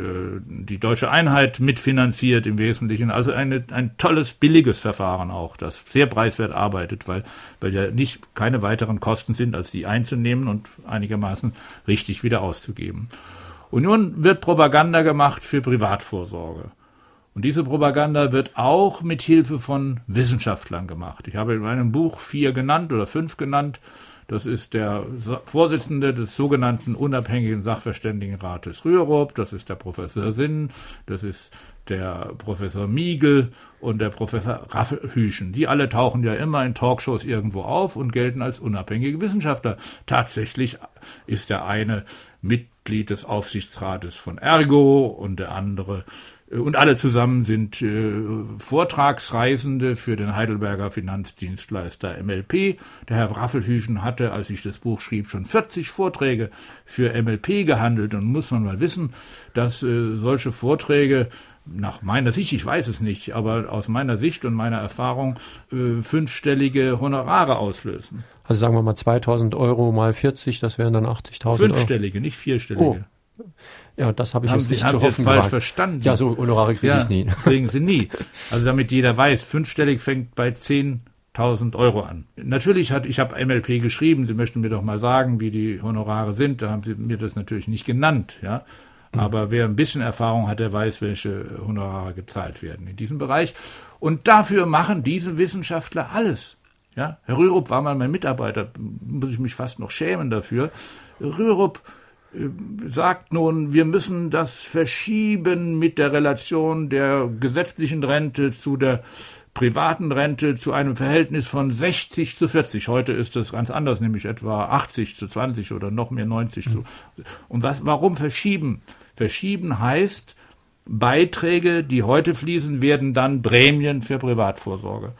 die deutsche Einheit mitfinanziert im Wesentlichen. Also eine, ein tolles, billiges Verfahren auch, das sehr preiswert arbeitet, weil, weil ja nicht keine weiteren Kosten sind, als die einzunehmen und einigermaßen richtig wieder auszugeben. Und nun wird Propaganda gemacht für Privatvorsorge. Und diese Propaganda wird auch mit Hilfe von Wissenschaftlern gemacht. Ich habe in meinem Buch vier genannt oder fünf genannt. Das ist der Vorsitzende des sogenannten unabhängigen Sachverständigenrates Rürup, das ist der Professor Sinn, das ist der Professor Miegel und der Professor Raffelhüschen. Die alle tauchen ja immer in Talkshows irgendwo auf und gelten als unabhängige Wissenschaftler. Tatsächlich ist der eine Mitglied des Aufsichtsrates von Ergo und der andere und alle zusammen sind äh, Vortragsreisende für den Heidelberger Finanzdienstleister MLP. Der Herr Raffelhüschen hatte, als ich das Buch schrieb, schon 40 Vorträge für MLP gehandelt. Und muss man mal wissen, dass äh, solche Vorträge nach meiner Sicht, ich weiß es nicht, aber aus meiner Sicht und meiner Erfahrung äh, fünfstellige Honorare auslösen. Also sagen wir mal 2000 Euro mal 40, das wären dann 80.000 Euro. Fünfstellige, nicht vierstellige. Oh. Ja, das habe ich haben jetzt Sie, nicht haben zu Sie hoffen falsch verstanden. Ja, so Honorare kriege ja, ich nie. Kriegen Sie nie. Also damit jeder weiß, fünfstellig fängt bei 10.000 Euro an. Natürlich hat, ich habe MLP geschrieben, Sie möchten mir doch mal sagen, wie die Honorare sind. Da haben Sie mir das natürlich nicht genannt, ja. Mhm. Aber wer ein bisschen Erfahrung hat, der weiß, welche Honorare gezahlt werden in diesem Bereich. Und dafür machen diese Wissenschaftler alles. Ja, Herr Rürup war mal mein Mitarbeiter, muss ich mich fast noch schämen dafür. Rürup sagt nun, wir müssen das verschieben mit der Relation der gesetzlichen Rente zu der privaten Rente zu einem Verhältnis von 60 zu 40. Heute ist das ganz anders, nämlich etwa 80 zu 20 oder noch mehr 90 zu. Und was, warum verschieben? Verschieben heißt, Beiträge, die heute fließen, werden dann Prämien für Privatvorsorge.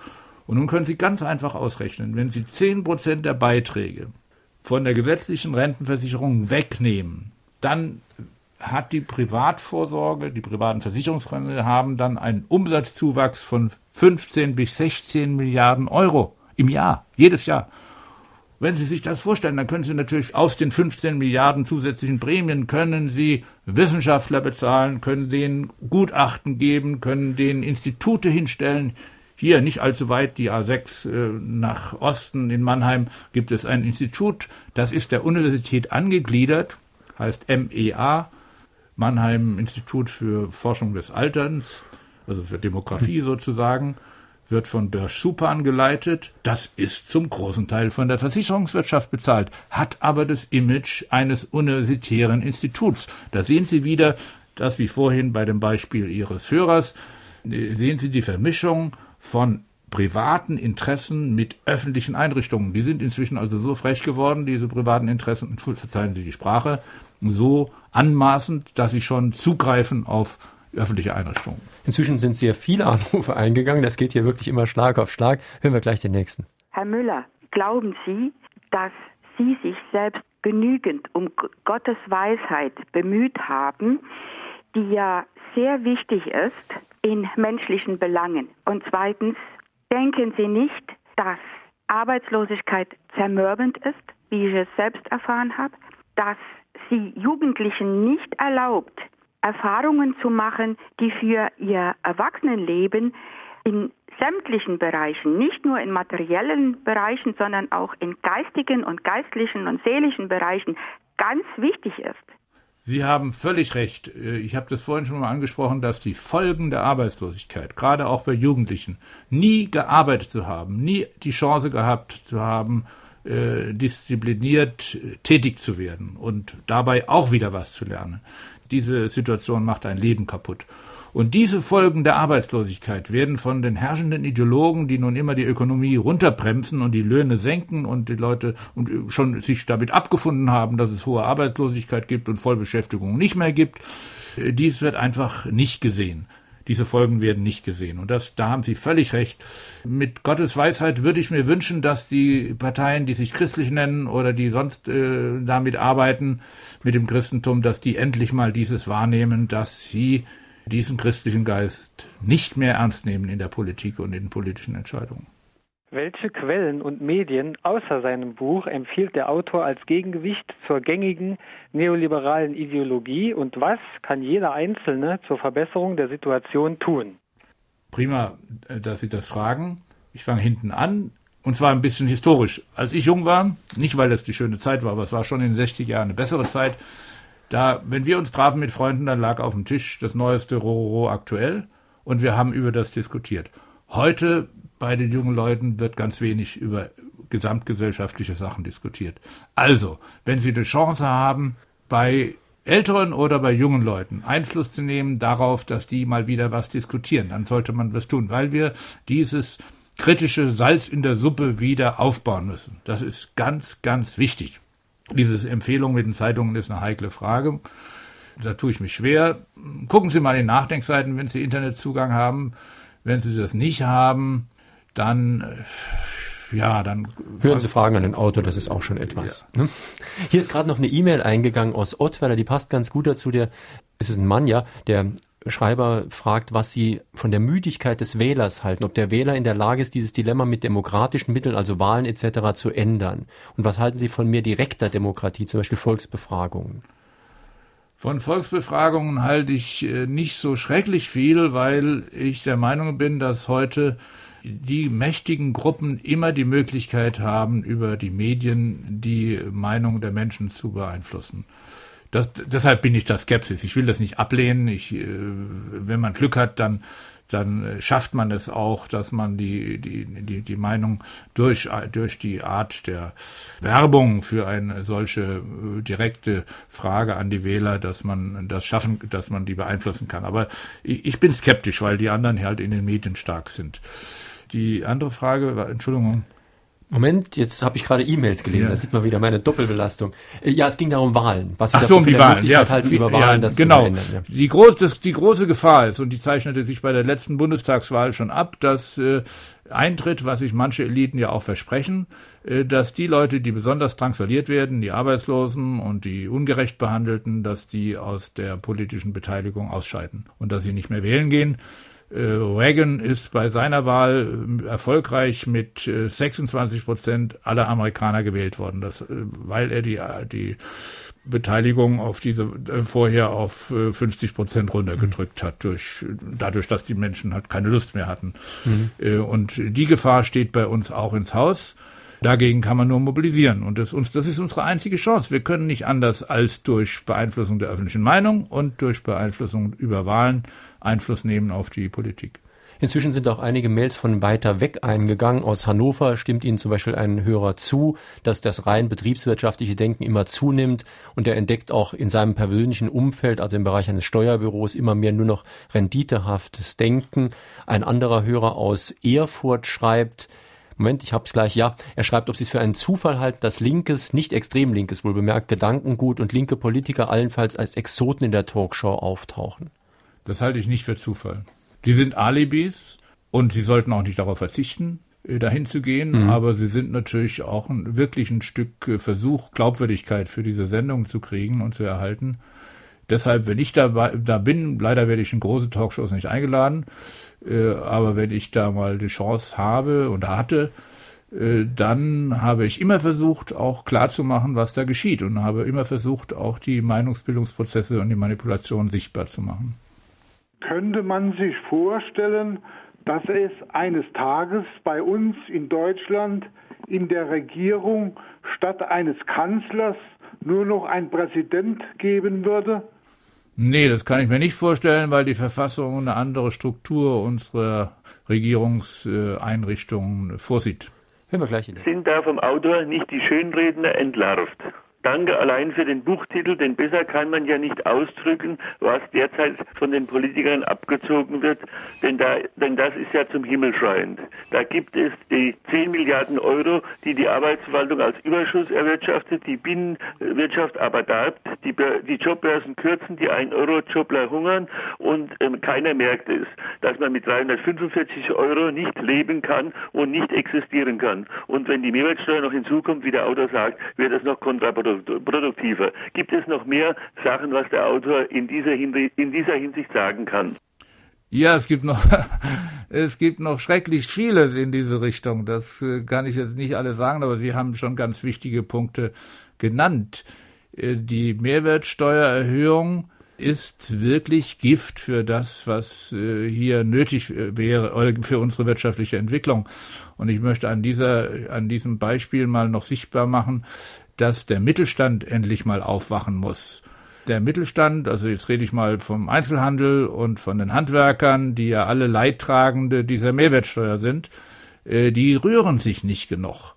Und nun können Sie ganz einfach ausrechnen, wenn Sie 10 Prozent der Beiträge von der gesetzlichen Rentenversicherung wegnehmen, dann hat die Privatvorsorge, die privaten Versicherungsrente haben dann einen Umsatzzuwachs von 15 bis 16 Milliarden Euro im Jahr, jedes Jahr. Wenn Sie sich das vorstellen, dann können Sie natürlich aus den 15 Milliarden zusätzlichen Prämien können Sie Wissenschaftler bezahlen, können denen Gutachten geben, können denen Institute hinstellen. Hier nicht allzu weit, die A6 äh, nach Osten in Mannheim gibt es ein Institut, das ist der Universität angegliedert, heißt MEA, Mannheim Institut für Forschung des Alterns, also für Demografie sozusagen, wird von Börsch Supan geleitet. Das ist zum großen Teil von der Versicherungswirtschaft bezahlt, hat aber das Image eines universitären Instituts. Da sehen Sie wieder, das wie vorhin bei dem Beispiel Ihres Hörers, sehen Sie die Vermischung von privaten Interessen mit öffentlichen Einrichtungen. Die sind inzwischen also so frech geworden, diese privaten Interessen, verzeihen Sie die Sprache, so anmaßend, dass sie schon zugreifen auf öffentliche Einrichtungen. Inzwischen sind sehr viele Anrufe eingegangen. Das geht hier wirklich immer Schlag auf Schlag. Hören wir gleich den nächsten. Herr Müller, glauben Sie, dass Sie sich selbst genügend um Gottes Weisheit bemüht haben, die ja sehr wichtig ist in menschlichen Belangen? Und zweitens, denken Sie nicht, dass Arbeitslosigkeit zermürbend ist, wie ich es selbst erfahren habe, dass sie Jugendlichen nicht erlaubt, Erfahrungen zu machen, die für ihr Erwachsenenleben in sämtlichen Bereichen, nicht nur in materiellen Bereichen, sondern auch in geistigen und geistlichen und seelischen Bereichen ganz wichtig ist. Sie haben völlig recht. Ich habe das vorhin schon mal angesprochen, dass die Folgen der Arbeitslosigkeit, gerade auch bei Jugendlichen, nie gearbeitet zu haben, nie die Chance gehabt zu haben, äh, diszipliniert tätig zu werden und dabei auch wieder was zu lernen. Diese Situation macht ein Leben kaputt. Und diese Folgen der Arbeitslosigkeit werden von den herrschenden Ideologen, die nun immer die Ökonomie runterbremsen und die Löhne senken und die Leute und schon sich damit abgefunden haben, dass es hohe Arbeitslosigkeit gibt und Vollbeschäftigung nicht mehr gibt, äh, dies wird einfach nicht gesehen. Diese Folgen werden nicht gesehen. Und das, da haben Sie völlig recht. Mit Gottes Weisheit würde ich mir wünschen, dass die Parteien, die sich christlich nennen oder die sonst äh, damit arbeiten, mit dem Christentum, dass die endlich mal dieses wahrnehmen, dass sie diesen christlichen Geist nicht mehr ernst nehmen in der Politik und in politischen Entscheidungen. Welche Quellen und Medien außer seinem Buch empfiehlt der Autor als Gegengewicht zur gängigen neoliberalen Ideologie und was kann jeder Einzelne zur Verbesserung der Situation tun? Prima, äh, dass Sie das fragen. Ich fange hinten an und zwar ein bisschen historisch. Als ich jung war, nicht weil das die schöne Zeit war, aber es war schon in den 60 Jahren eine bessere Zeit. Da, wenn wir uns trafen mit Freunden, dann lag auf dem Tisch das neueste Rororo aktuell und wir haben über das diskutiert. Heute bei den jungen Leuten wird ganz wenig über gesamtgesellschaftliche Sachen diskutiert. Also, wenn Sie eine Chance haben, bei älteren oder bei jungen Leuten Einfluss zu nehmen darauf, dass die mal wieder was diskutieren, dann sollte man was tun, weil wir dieses kritische Salz in der Suppe wieder aufbauen müssen. Das ist ganz, ganz wichtig. Diese Empfehlung mit den Zeitungen ist eine heikle Frage. Da tue ich mich schwer. Gucken Sie mal in Nachdenkseiten, wenn Sie Internetzugang haben. Wenn Sie das nicht haben, dann äh, ja, dann. Hören Sie Fragen an den Autor, das ist auch schon etwas. Ja. Ne? Hier ist gerade noch eine E-Mail eingegangen aus Ottweiler, die passt ganz gut dazu. Der, es ist ein Mann, ja, der Schreiber fragt, was Sie von der Müdigkeit des Wählers halten, ob der Wähler in der Lage ist, dieses Dilemma mit demokratischen Mitteln, also Wahlen etc. zu ändern. Und was halten Sie von mehr direkter Demokratie, zum Beispiel Volksbefragungen? Von Volksbefragungen halte ich äh, nicht so schrecklich viel, weil ich der Meinung bin, dass heute die mächtigen Gruppen immer die Möglichkeit haben, über die Medien die Meinung der Menschen zu beeinflussen. Das, deshalb bin ich da skeptisch. Ich will das nicht ablehnen. Ich, äh, wenn man Glück hat, dann dann äh, schafft man es auch, dass man die, die, die, die Meinung durch, durch die Art der Werbung für eine solche äh, direkte Frage an die Wähler, dass man das schaffen, dass man die beeinflussen kann. Aber ich, ich bin skeptisch, weil die anderen halt in den Medien stark sind. Die andere Frage war, Entschuldigung. Moment, jetzt habe ich gerade E-Mails gelesen, ja. da sieht man wieder meine Doppelbelastung. Äh, ja, es ging darum Wahlen. Was Ach so, um die Wahlen. Ja, halten, über Wahlen ja, das genau. Ändern, ja. Die, groß, das, die große Gefahr ist, und die zeichnete sich bei der letzten Bundestagswahl schon ab, dass äh, eintritt, was sich manche Eliten ja auch versprechen, äh, dass die Leute, die besonders drangsaliert werden, die Arbeitslosen und die ungerecht Behandelten, dass die aus der politischen Beteiligung ausscheiden und dass sie nicht mehr wählen gehen. Äh, Reagan ist bei seiner Wahl äh, erfolgreich mit 26 äh, Prozent aller Amerikaner gewählt worden, das, weil er die, die Beteiligung auf diese vorher auf 50 Prozent runtergedrückt mhm. hat, durch, dadurch, dass die Menschen halt keine Lust mehr hatten. Mhm. Und die Gefahr steht bei uns auch ins Haus. Dagegen kann man nur mobilisieren. Und das, uns, das ist unsere einzige Chance. Wir können nicht anders als durch Beeinflussung der öffentlichen Meinung und durch Beeinflussung über Wahlen Einfluss nehmen auf die Politik. Inzwischen sind auch einige Mails von weiter weg eingegangen. Aus Hannover stimmt Ihnen zum Beispiel ein Hörer zu, dass das rein betriebswirtschaftliche Denken immer zunimmt und er entdeckt auch in seinem persönlichen Umfeld, also im Bereich eines Steuerbüros, immer mehr nur noch renditehaftes Denken. Ein anderer Hörer aus Erfurt schreibt, Moment, ich hab's gleich, ja. Er schreibt, ob sie es für einen Zufall halten, dass linkes, nicht extrem linkes, wohl bemerkt, Gedankengut und linke Politiker allenfalls als Exoten in der Talkshow auftauchen. Das halte ich nicht für Zufall. Die sind Alibis und sie sollten auch nicht darauf verzichten, äh, dahin zu gehen, mhm. aber sie sind natürlich auch ein, wirklich ein Stück äh, Versuch, Glaubwürdigkeit für diese Sendung zu kriegen und zu erhalten. Deshalb, wenn ich da, da bin, leider werde ich in große Talkshows nicht eingeladen, äh, aber wenn ich da mal die Chance habe und hatte, äh, dann habe ich immer versucht, auch klarzumachen, was da geschieht und habe immer versucht, auch die Meinungsbildungsprozesse und die Manipulation sichtbar zu machen. Könnte man sich vorstellen, dass es eines Tages bei uns in Deutschland in der Regierung statt eines Kanzlers nur noch ein Präsident geben würde? Nee, das kann ich mir nicht vorstellen, weil die Verfassung eine andere Struktur unserer Regierungseinrichtungen vorsieht. Hören wir gleich hin. Sind da vom Autor nicht die Schönredner entlarvt? Danke allein für den Buchtitel, denn besser kann man ja nicht ausdrücken, was derzeit von den Politikern abgezogen wird, denn, da, denn das ist ja zum Himmel schreiend. Da gibt es die 10 Milliarden Euro, die die Arbeitsverwaltung als Überschuss erwirtschaftet, die Binnenwirtschaft aber darbt, die, die Jobbörsen kürzen, die 1-Euro-Jobler hungern und ähm, keiner merkt es, dass man mit 345 Euro nicht leben kann und nicht existieren kann. Und wenn die Mehrwertsteuer noch hinzukommt, wie der Autor sagt, wird es noch kontraproduktiv produktiver. Gibt es noch mehr Sachen, was der Autor in dieser, Hinsicht, in dieser Hinsicht sagen kann? Ja, es gibt noch, es gibt noch schrecklich vieles in diese Richtung. Das äh, kann ich jetzt nicht alles sagen, aber Sie haben schon ganz wichtige Punkte genannt. Äh, die Mehrwertsteuererhöhung ist wirklich Gift für das, was äh, hier nötig wäre, für unsere wirtschaftliche Entwicklung. Und ich möchte an dieser, an diesem Beispiel mal noch sichtbar machen, dass der Mittelstand endlich mal aufwachen muss. Der Mittelstand, also jetzt rede ich mal vom Einzelhandel und von den Handwerkern, die ja alle Leidtragende dieser Mehrwertsteuer sind, äh, die rühren sich nicht genug.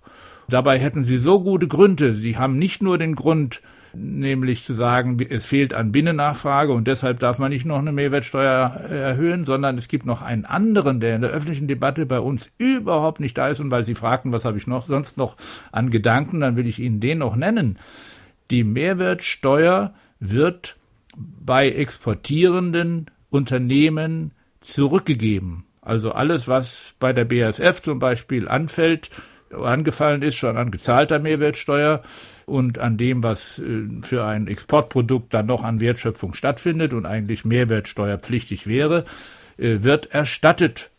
Dabei hätten sie so gute Gründe. Sie haben nicht nur den Grund, nämlich zu sagen, es fehlt an Binnennachfrage und deshalb darf man nicht noch eine Mehrwertsteuer erhöhen, sondern es gibt noch einen anderen, der in der öffentlichen Debatte bei uns überhaupt nicht da ist und weil Sie fragten, was habe ich noch sonst noch an Gedanken, dann will ich Ihnen den noch nennen. Die Mehrwertsteuer wird bei exportierenden Unternehmen zurückgegeben. Also alles, was bei der BASF zum Beispiel anfällt, angefallen ist, schon an gezahlter Mehrwertsteuer und an dem, was äh, für ein Exportprodukt dann noch an Wertschöpfung stattfindet und eigentlich mehrwertsteuerpflichtig wäre, äh, wird erstattet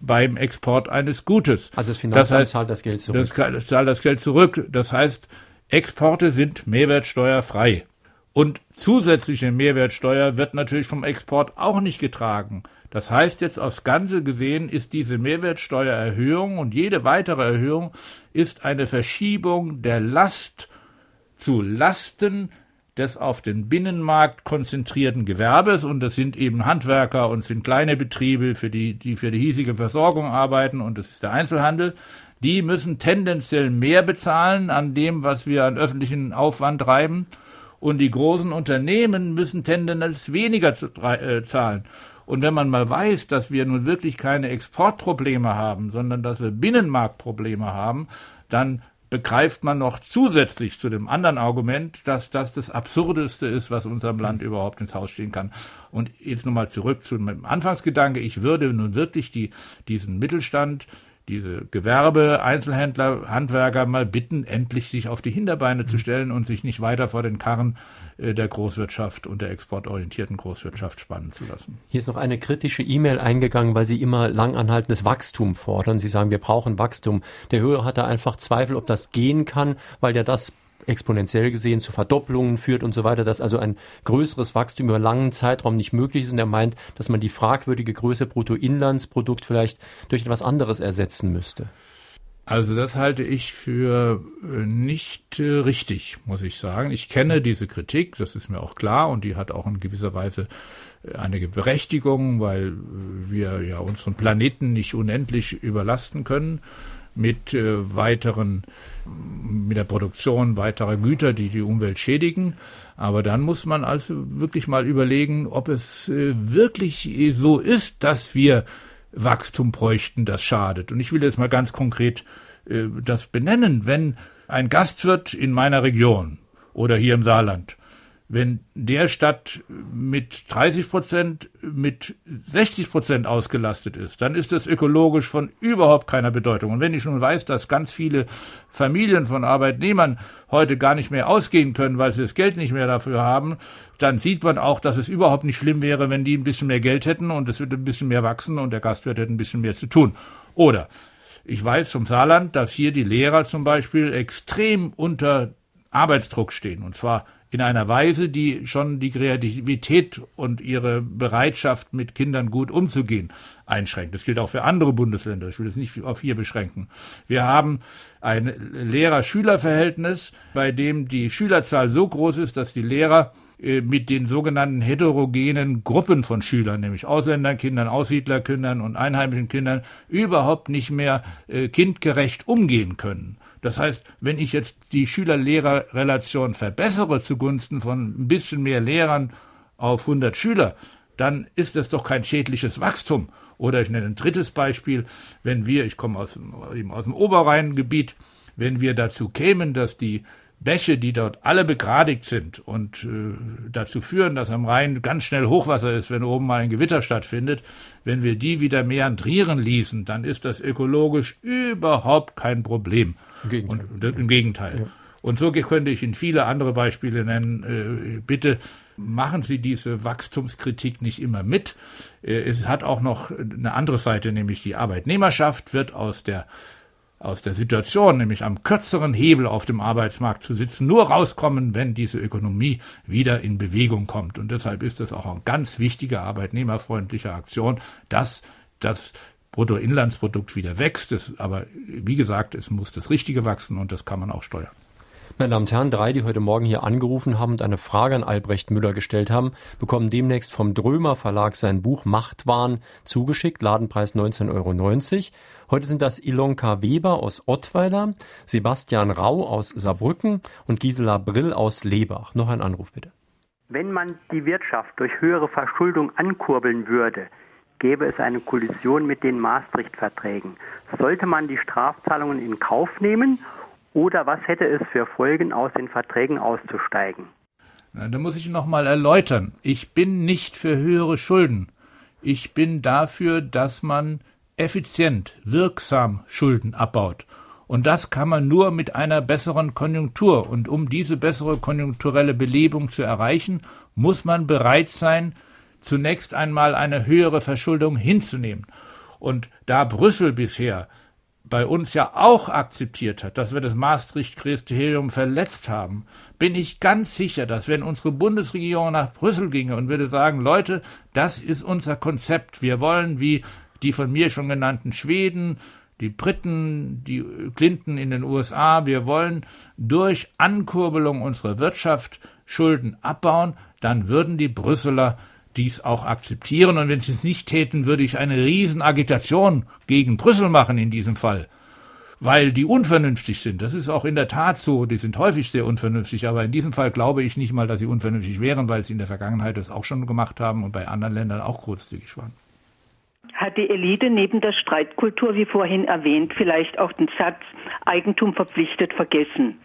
beim Export eines Gutes. Also das Finanzamt das heißt, zahlt das Geld zurück. Das zahlt das Geld zurück. Das heißt, Exporte sind mehrwertsteuerfrei. Und zusätzliche Mehrwertsteuer wird natürlich vom Export auch nicht getragen. Das heißt jetzt aufs Ganze gesehen ist diese Mehrwertsteuererhöhung und jede weitere Erhöhung ist eine Verschiebung der Last zu Lasten des auf den Binnenmarkt konzentrierten Gewerbes und das sind eben Handwerker und sind kleine Betriebe, für die, die für die hiesige Versorgung arbeiten und das ist der Einzelhandel. Die müssen tendenziell mehr bezahlen an dem, was wir an öffentlichen Aufwand treiben und die großen Unternehmen müssen tendenziell weniger äh, zahlen. Und wenn man mal weiß, dass wir nun wirklich keine Exportprobleme haben, sondern dass wir Binnenmarktprobleme haben, dann begreift man noch zusätzlich zu dem anderen Argument, dass das das Absurdeste ist, was unserem Land überhaupt ins Haus stehen kann. Und jetzt nochmal zurück zu meinem Anfangsgedanke. Ich würde nun wirklich die, diesen Mittelstand diese Gewerbe, Einzelhändler, Handwerker mal bitten, endlich sich auf die Hinterbeine zu stellen und sich nicht weiter vor den Karren äh, der Großwirtschaft und der exportorientierten Großwirtschaft spannen zu lassen. Hier ist noch eine kritische E-Mail eingegangen, weil Sie immer langanhaltendes Wachstum fordern. Sie sagen, wir brauchen Wachstum. Der Hörer hat da einfach Zweifel, ob das gehen kann, weil ja das exponentiell gesehen zu Verdopplungen führt und so weiter, dass also ein größeres Wachstum über langen Zeitraum nicht möglich ist. Und er meint, dass man die fragwürdige Größe Bruttoinlandsprodukt vielleicht durch etwas anderes ersetzen müsste. Also das halte ich für äh, nicht äh, richtig, muss ich sagen. Ich kenne diese Kritik, das ist mir auch klar und die hat auch in gewisser Weise äh, eine Berechtigung, weil wir ja unseren Planeten nicht unendlich überlasten können mit äh, weiteren, mit der Produktion weiterer Güter, die die Umwelt schädigen. Aber dann muss man also wirklich mal überlegen, ob es äh, wirklich so ist, dass wir Wachstum bräuchten, das schadet. Und ich will jetzt mal ganz konkret äh, das benennen. Wenn ein Gastwirt in meiner Region oder hier im Saarland wenn der Stadt mit 30 Prozent, mit 60 Prozent ausgelastet ist, dann ist das ökologisch von überhaupt keiner Bedeutung. Und wenn ich nun weiß, dass ganz viele Familien von Arbeitnehmern heute gar nicht mehr ausgehen können, weil sie das Geld nicht mehr dafür haben, dann sieht man auch, dass es überhaupt nicht schlimm wäre, wenn die ein bisschen mehr Geld hätten und es würde ein bisschen mehr wachsen und der Gastwirt hätte ein bisschen mehr zu tun. Oder ich weiß zum Saarland, dass hier die Lehrer zum Beispiel extrem unter Arbeitsdruck stehen. Und zwar in einer Weise, die schon die Kreativität und ihre Bereitschaft, mit Kindern gut umzugehen, einschränkt. Das gilt auch für andere Bundesländer. Ich will es nicht auf hier beschränken. Wir haben ein Lehrer-Schüler-Verhältnis, bei dem die Schülerzahl so groß ist, dass die Lehrer äh, mit den sogenannten heterogenen Gruppen von Schülern, nämlich Ausländerkindern, Aussiedlerkindern und einheimischen Kindern, überhaupt nicht mehr äh, kindgerecht umgehen können. Das heißt, wenn ich jetzt die Schüler-Lehrer-Relation verbessere zugunsten von ein bisschen mehr Lehrern auf 100 Schüler, dann ist das doch kein schädliches Wachstum. Oder ich nenne ein drittes Beispiel, wenn wir, ich komme aus, eben aus dem Oberrheingebiet, wenn wir dazu kämen, dass die Bäche, die dort alle begradigt sind und äh, dazu führen, dass am Rhein ganz schnell Hochwasser ist, wenn oben mal ein Gewitter stattfindet, wenn wir die wieder meandrieren ließen, dann ist das ökologisch überhaupt kein Problem. Im Gegenteil. Und, Im Gegenteil. Ja. Und so könnte ich Ihnen viele andere Beispiele nennen. Äh, bitte machen Sie diese Wachstumskritik nicht immer mit. Äh, es hat auch noch eine andere Seite, nämlich die Arbeitnehmerschaft wird aus der aus der Situation, nämlich am kürzeren Hebel auf dem Arbeitsmarkt zu sitzen, nur rauskommen, wenn diese Ökonomie wieder in Bewegung kommt. Und deshalb ist es auch eine ganz wichtige arbeitnehmerfreundliche Aktion, dass das Bruttoinlandsprodukt wieder wächst. Es, aber wie gesagt, es muss das Richtige wachsen und das kann man auch steuern. Meine Damen und Herren, drei, die heute Morgen hier angerufen haben und eine Frage an Albrecht Müller gestellt haben, bekommen demnächst vom Drömer Verlag sein Buch Machtwahn zugeschickt, Ladenpreis 19,90 Euro. Heute sind das Ilonka Weber aus Ottweiler, Sebastian Rau aus Saarbrücken und Gisela Brill aus Lebach. Noch ein Anruf bitte. Wenn man die Wirtschaft durch höhere Verschuldung ankurbeln würde, gäbe es eine Kollision mit den Maastricht-Verträgen. Sollte man die Strafzahlungen in Kauf nehmen oder was hätte es für Folgen, aus den Verträgen auszusteigen? Na, da muss ich noch mal erläutern. Ich bin nicht für höhere Schulden. Ich bin dafür, dass man effizient, wirksam Schulden abbaut. Und das kann man nur mit einer besseren Konjunktur. Und um diese bessere konjunkturelle Belebung zu erreichen, muss man bereit sein, zunächst einmal eine höhere Verschuldung hinzunehmen. Und da Brüssel bisher bei uns ja auch akzeptiert hat, dass wir das Maastricht-Kriterium verletzt haben, bin ich ganz sicher, dass wenn unsere Bundesregierung nach Brüssel ginge und würde sagen, Leute, das ist unser Konzept, wir wollen wie die von mir schon genannten Schweden, die Briten, die Clinton in den USA, wir wollen durch Ankurbelung unserer Wirtschaft Schulden abbauen, dann würden die Brüsseler dies auch akzeptieren. Und wenn sie es nicht täten, würde ich eine Riesenagitation gegen Brüssel machen in diesem Fall. Weil die unvernünftig sind. Das ist auch in der Tat so. Die sind häufig sehr unvernünftig. Aber in diesem Fall glaube ich nicht mal, dass sie unvernünftig wären, weil sie in der Vergangenheit das auch schon gemacht haben und bei anderen Ländern auch großzügig waren. Hat die Elite neben der Streitkultur, wie vorhin erwähnt, vielleicht auch den Satz Eigentum verpflichtet vergessen?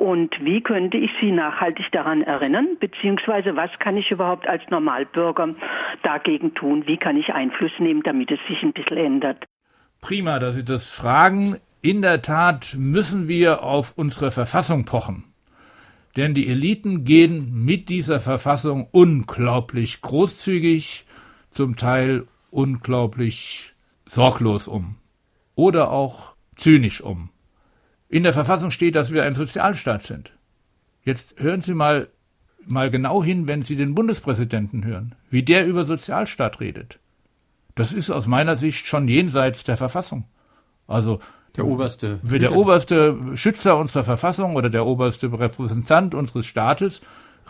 Und wie könnte ich Sie nachhaltig daran erinnern? Beziehungsweise was kann ich überhaupt als Normalbürger dagegen tun? Wie kann ich Einfluss nehmen, damit es sich ein bisschen ändert? Prima, dass Sie das fragen. In der Tat müssen wir auf unsere Verfassung pochen. Denn die Eliten gehen mit dieser Verfassung unglaublich großzügig, zum Teil unglaublich sorglos um. Oder auch zynisch um. In der Verfassung steht, dass wir ein Sozialstaat sind. Jetzt hören Sie mal, mal genau hin, wenn Sie den Bundespräsidenten hören, wie der über Sozialstaat redet. Das ist aus meiner Sicht schon jenseits der Verfassung. Also der oberste, der oberste Schützer unserer Verfassung oder der oberste Repräsentant unseres Staates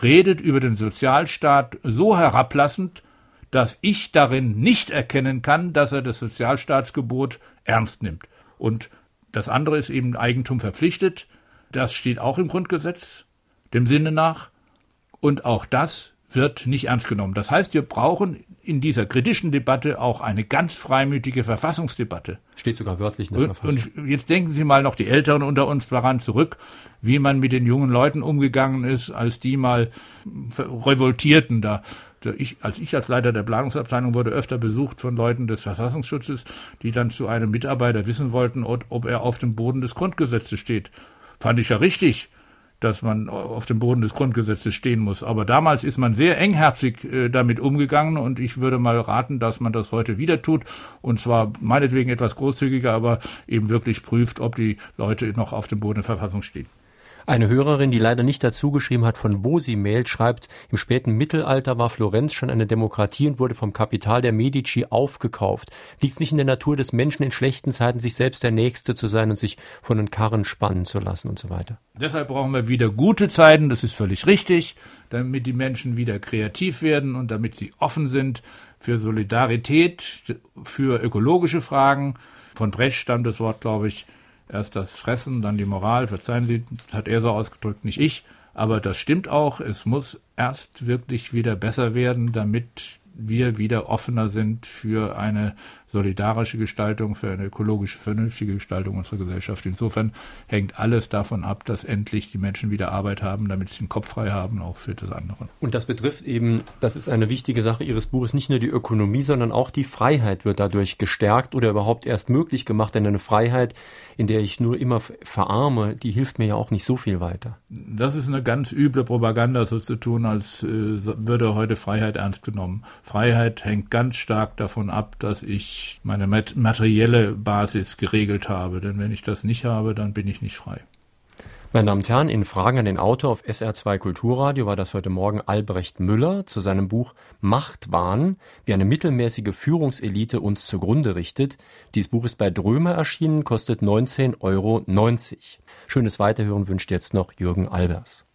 redet über den Sozialstaat so herablassend, dass ich darin nicht erkennen kann, dass er das Sozialstaatsgebot ernst nimmt. Und das andere ist eben Eigentum verpflichtet. Das steht auch im Grundgesetz, dem Sinne nach. Und auch das wird nicht ernst genommen. Das heißt, wir brauchen in dieser kritischen Debatte auch eine ganz freimütige Verfassungsdebatte. Steht sogar wörtlich in der Verfassung. Und jetzt denken Sie mal noch die Älteren unter uns daran zurück, wie man mit den jungen Leuten umgegangen ist, als die mal revoltierten da ich, als ich als Leiter der Planungsabteilung wurde öfter besucht von Leuten des Verfassungsschutzes, die dann zu einem Mitarbeiter wissen wollten, ob er auf dem Boden des Grundgesetzes steht. Fand ich ja richtig, dass man auf dem Boden des Grundgesetzes stehen muss. Aber damals ist man sehr engherzig äh, damit umgegangen und ich würde mal raten, dass man das heute wieder tut. Und zwar meinetwegen etwas großzügiger, aber eben wirklich prüft, ob die Leute noch auf dem Boden der Verfassung stehen. Eine Hörerin, die leider nicht dazu geschrieben hat, von wo sie mailt, schreibt, im späten Mittelalter war Florenz schon eine Demokratie und wurde vom Kapital der Medici aufgekauft. Liegt es nicht in der Natur des Menschen in schlechten Zeiten, sich selbst der Nächste zu sein und sich von den Karren spannen zu lassen und so weiter? Deshalb brauchen wir wieder gute Zeiten, das ist völlig richtig, damit die Menschen wieder kreativ werden und damit sie offen sind für Solidarität, für ökologische Fragen. Von Brecht stammt das Wort, glaube ich, Erst das Fressen, dann die Moral. Verzeihen Sie, hat er so ausgedrückt, nicht ich. Aber das stimmt auch. Es muss erst wirklich wieder besser werden, damit wir wieder offener sind für eine solidarische Gestaltung, für eine ökologisch vernünftige Gestaltung unserer Gesellschaft. Insofern hängt alles davon ab, dass endlich die Menschen wieder Arbeit haben, damit sie den Kopf frei haben, auch für das andere. Und das betrifft eben, das ist eine wichtige Sache Ihres Buches, nicht nur die Ökonomie, sondern auch die Freiheit wird dadurch gestärkt oder überhaupt erst möglich gemacht. Denn eine Freiheit, in der ich nur immer verarme, die hilft mir ja auch nicht so viel weiter. Das ist eine ganz üble Propaganda, so zu tun, als äh, würde heute Freiheit ernst genommen. Freiheit hängt ganz stark davon ab, dass meine materielle Basis geregelt habe. Denn wenn ich das nicht habe, dann bin ich nicht frei. Meine Damen und Herren, in Fragen an den Autor auf SR2 Kulturradio war das heute Morgen Albrecht Müller zu seinem Buch Machtwahn, wie eine mittelmäßige Führungselite uns zugrunde richtet. Dieses Buch ist bei Drömer erschienen, kostet 19,90 Euro. Schönes Weiterhören wünscht jetzt noch Jürgen Albers.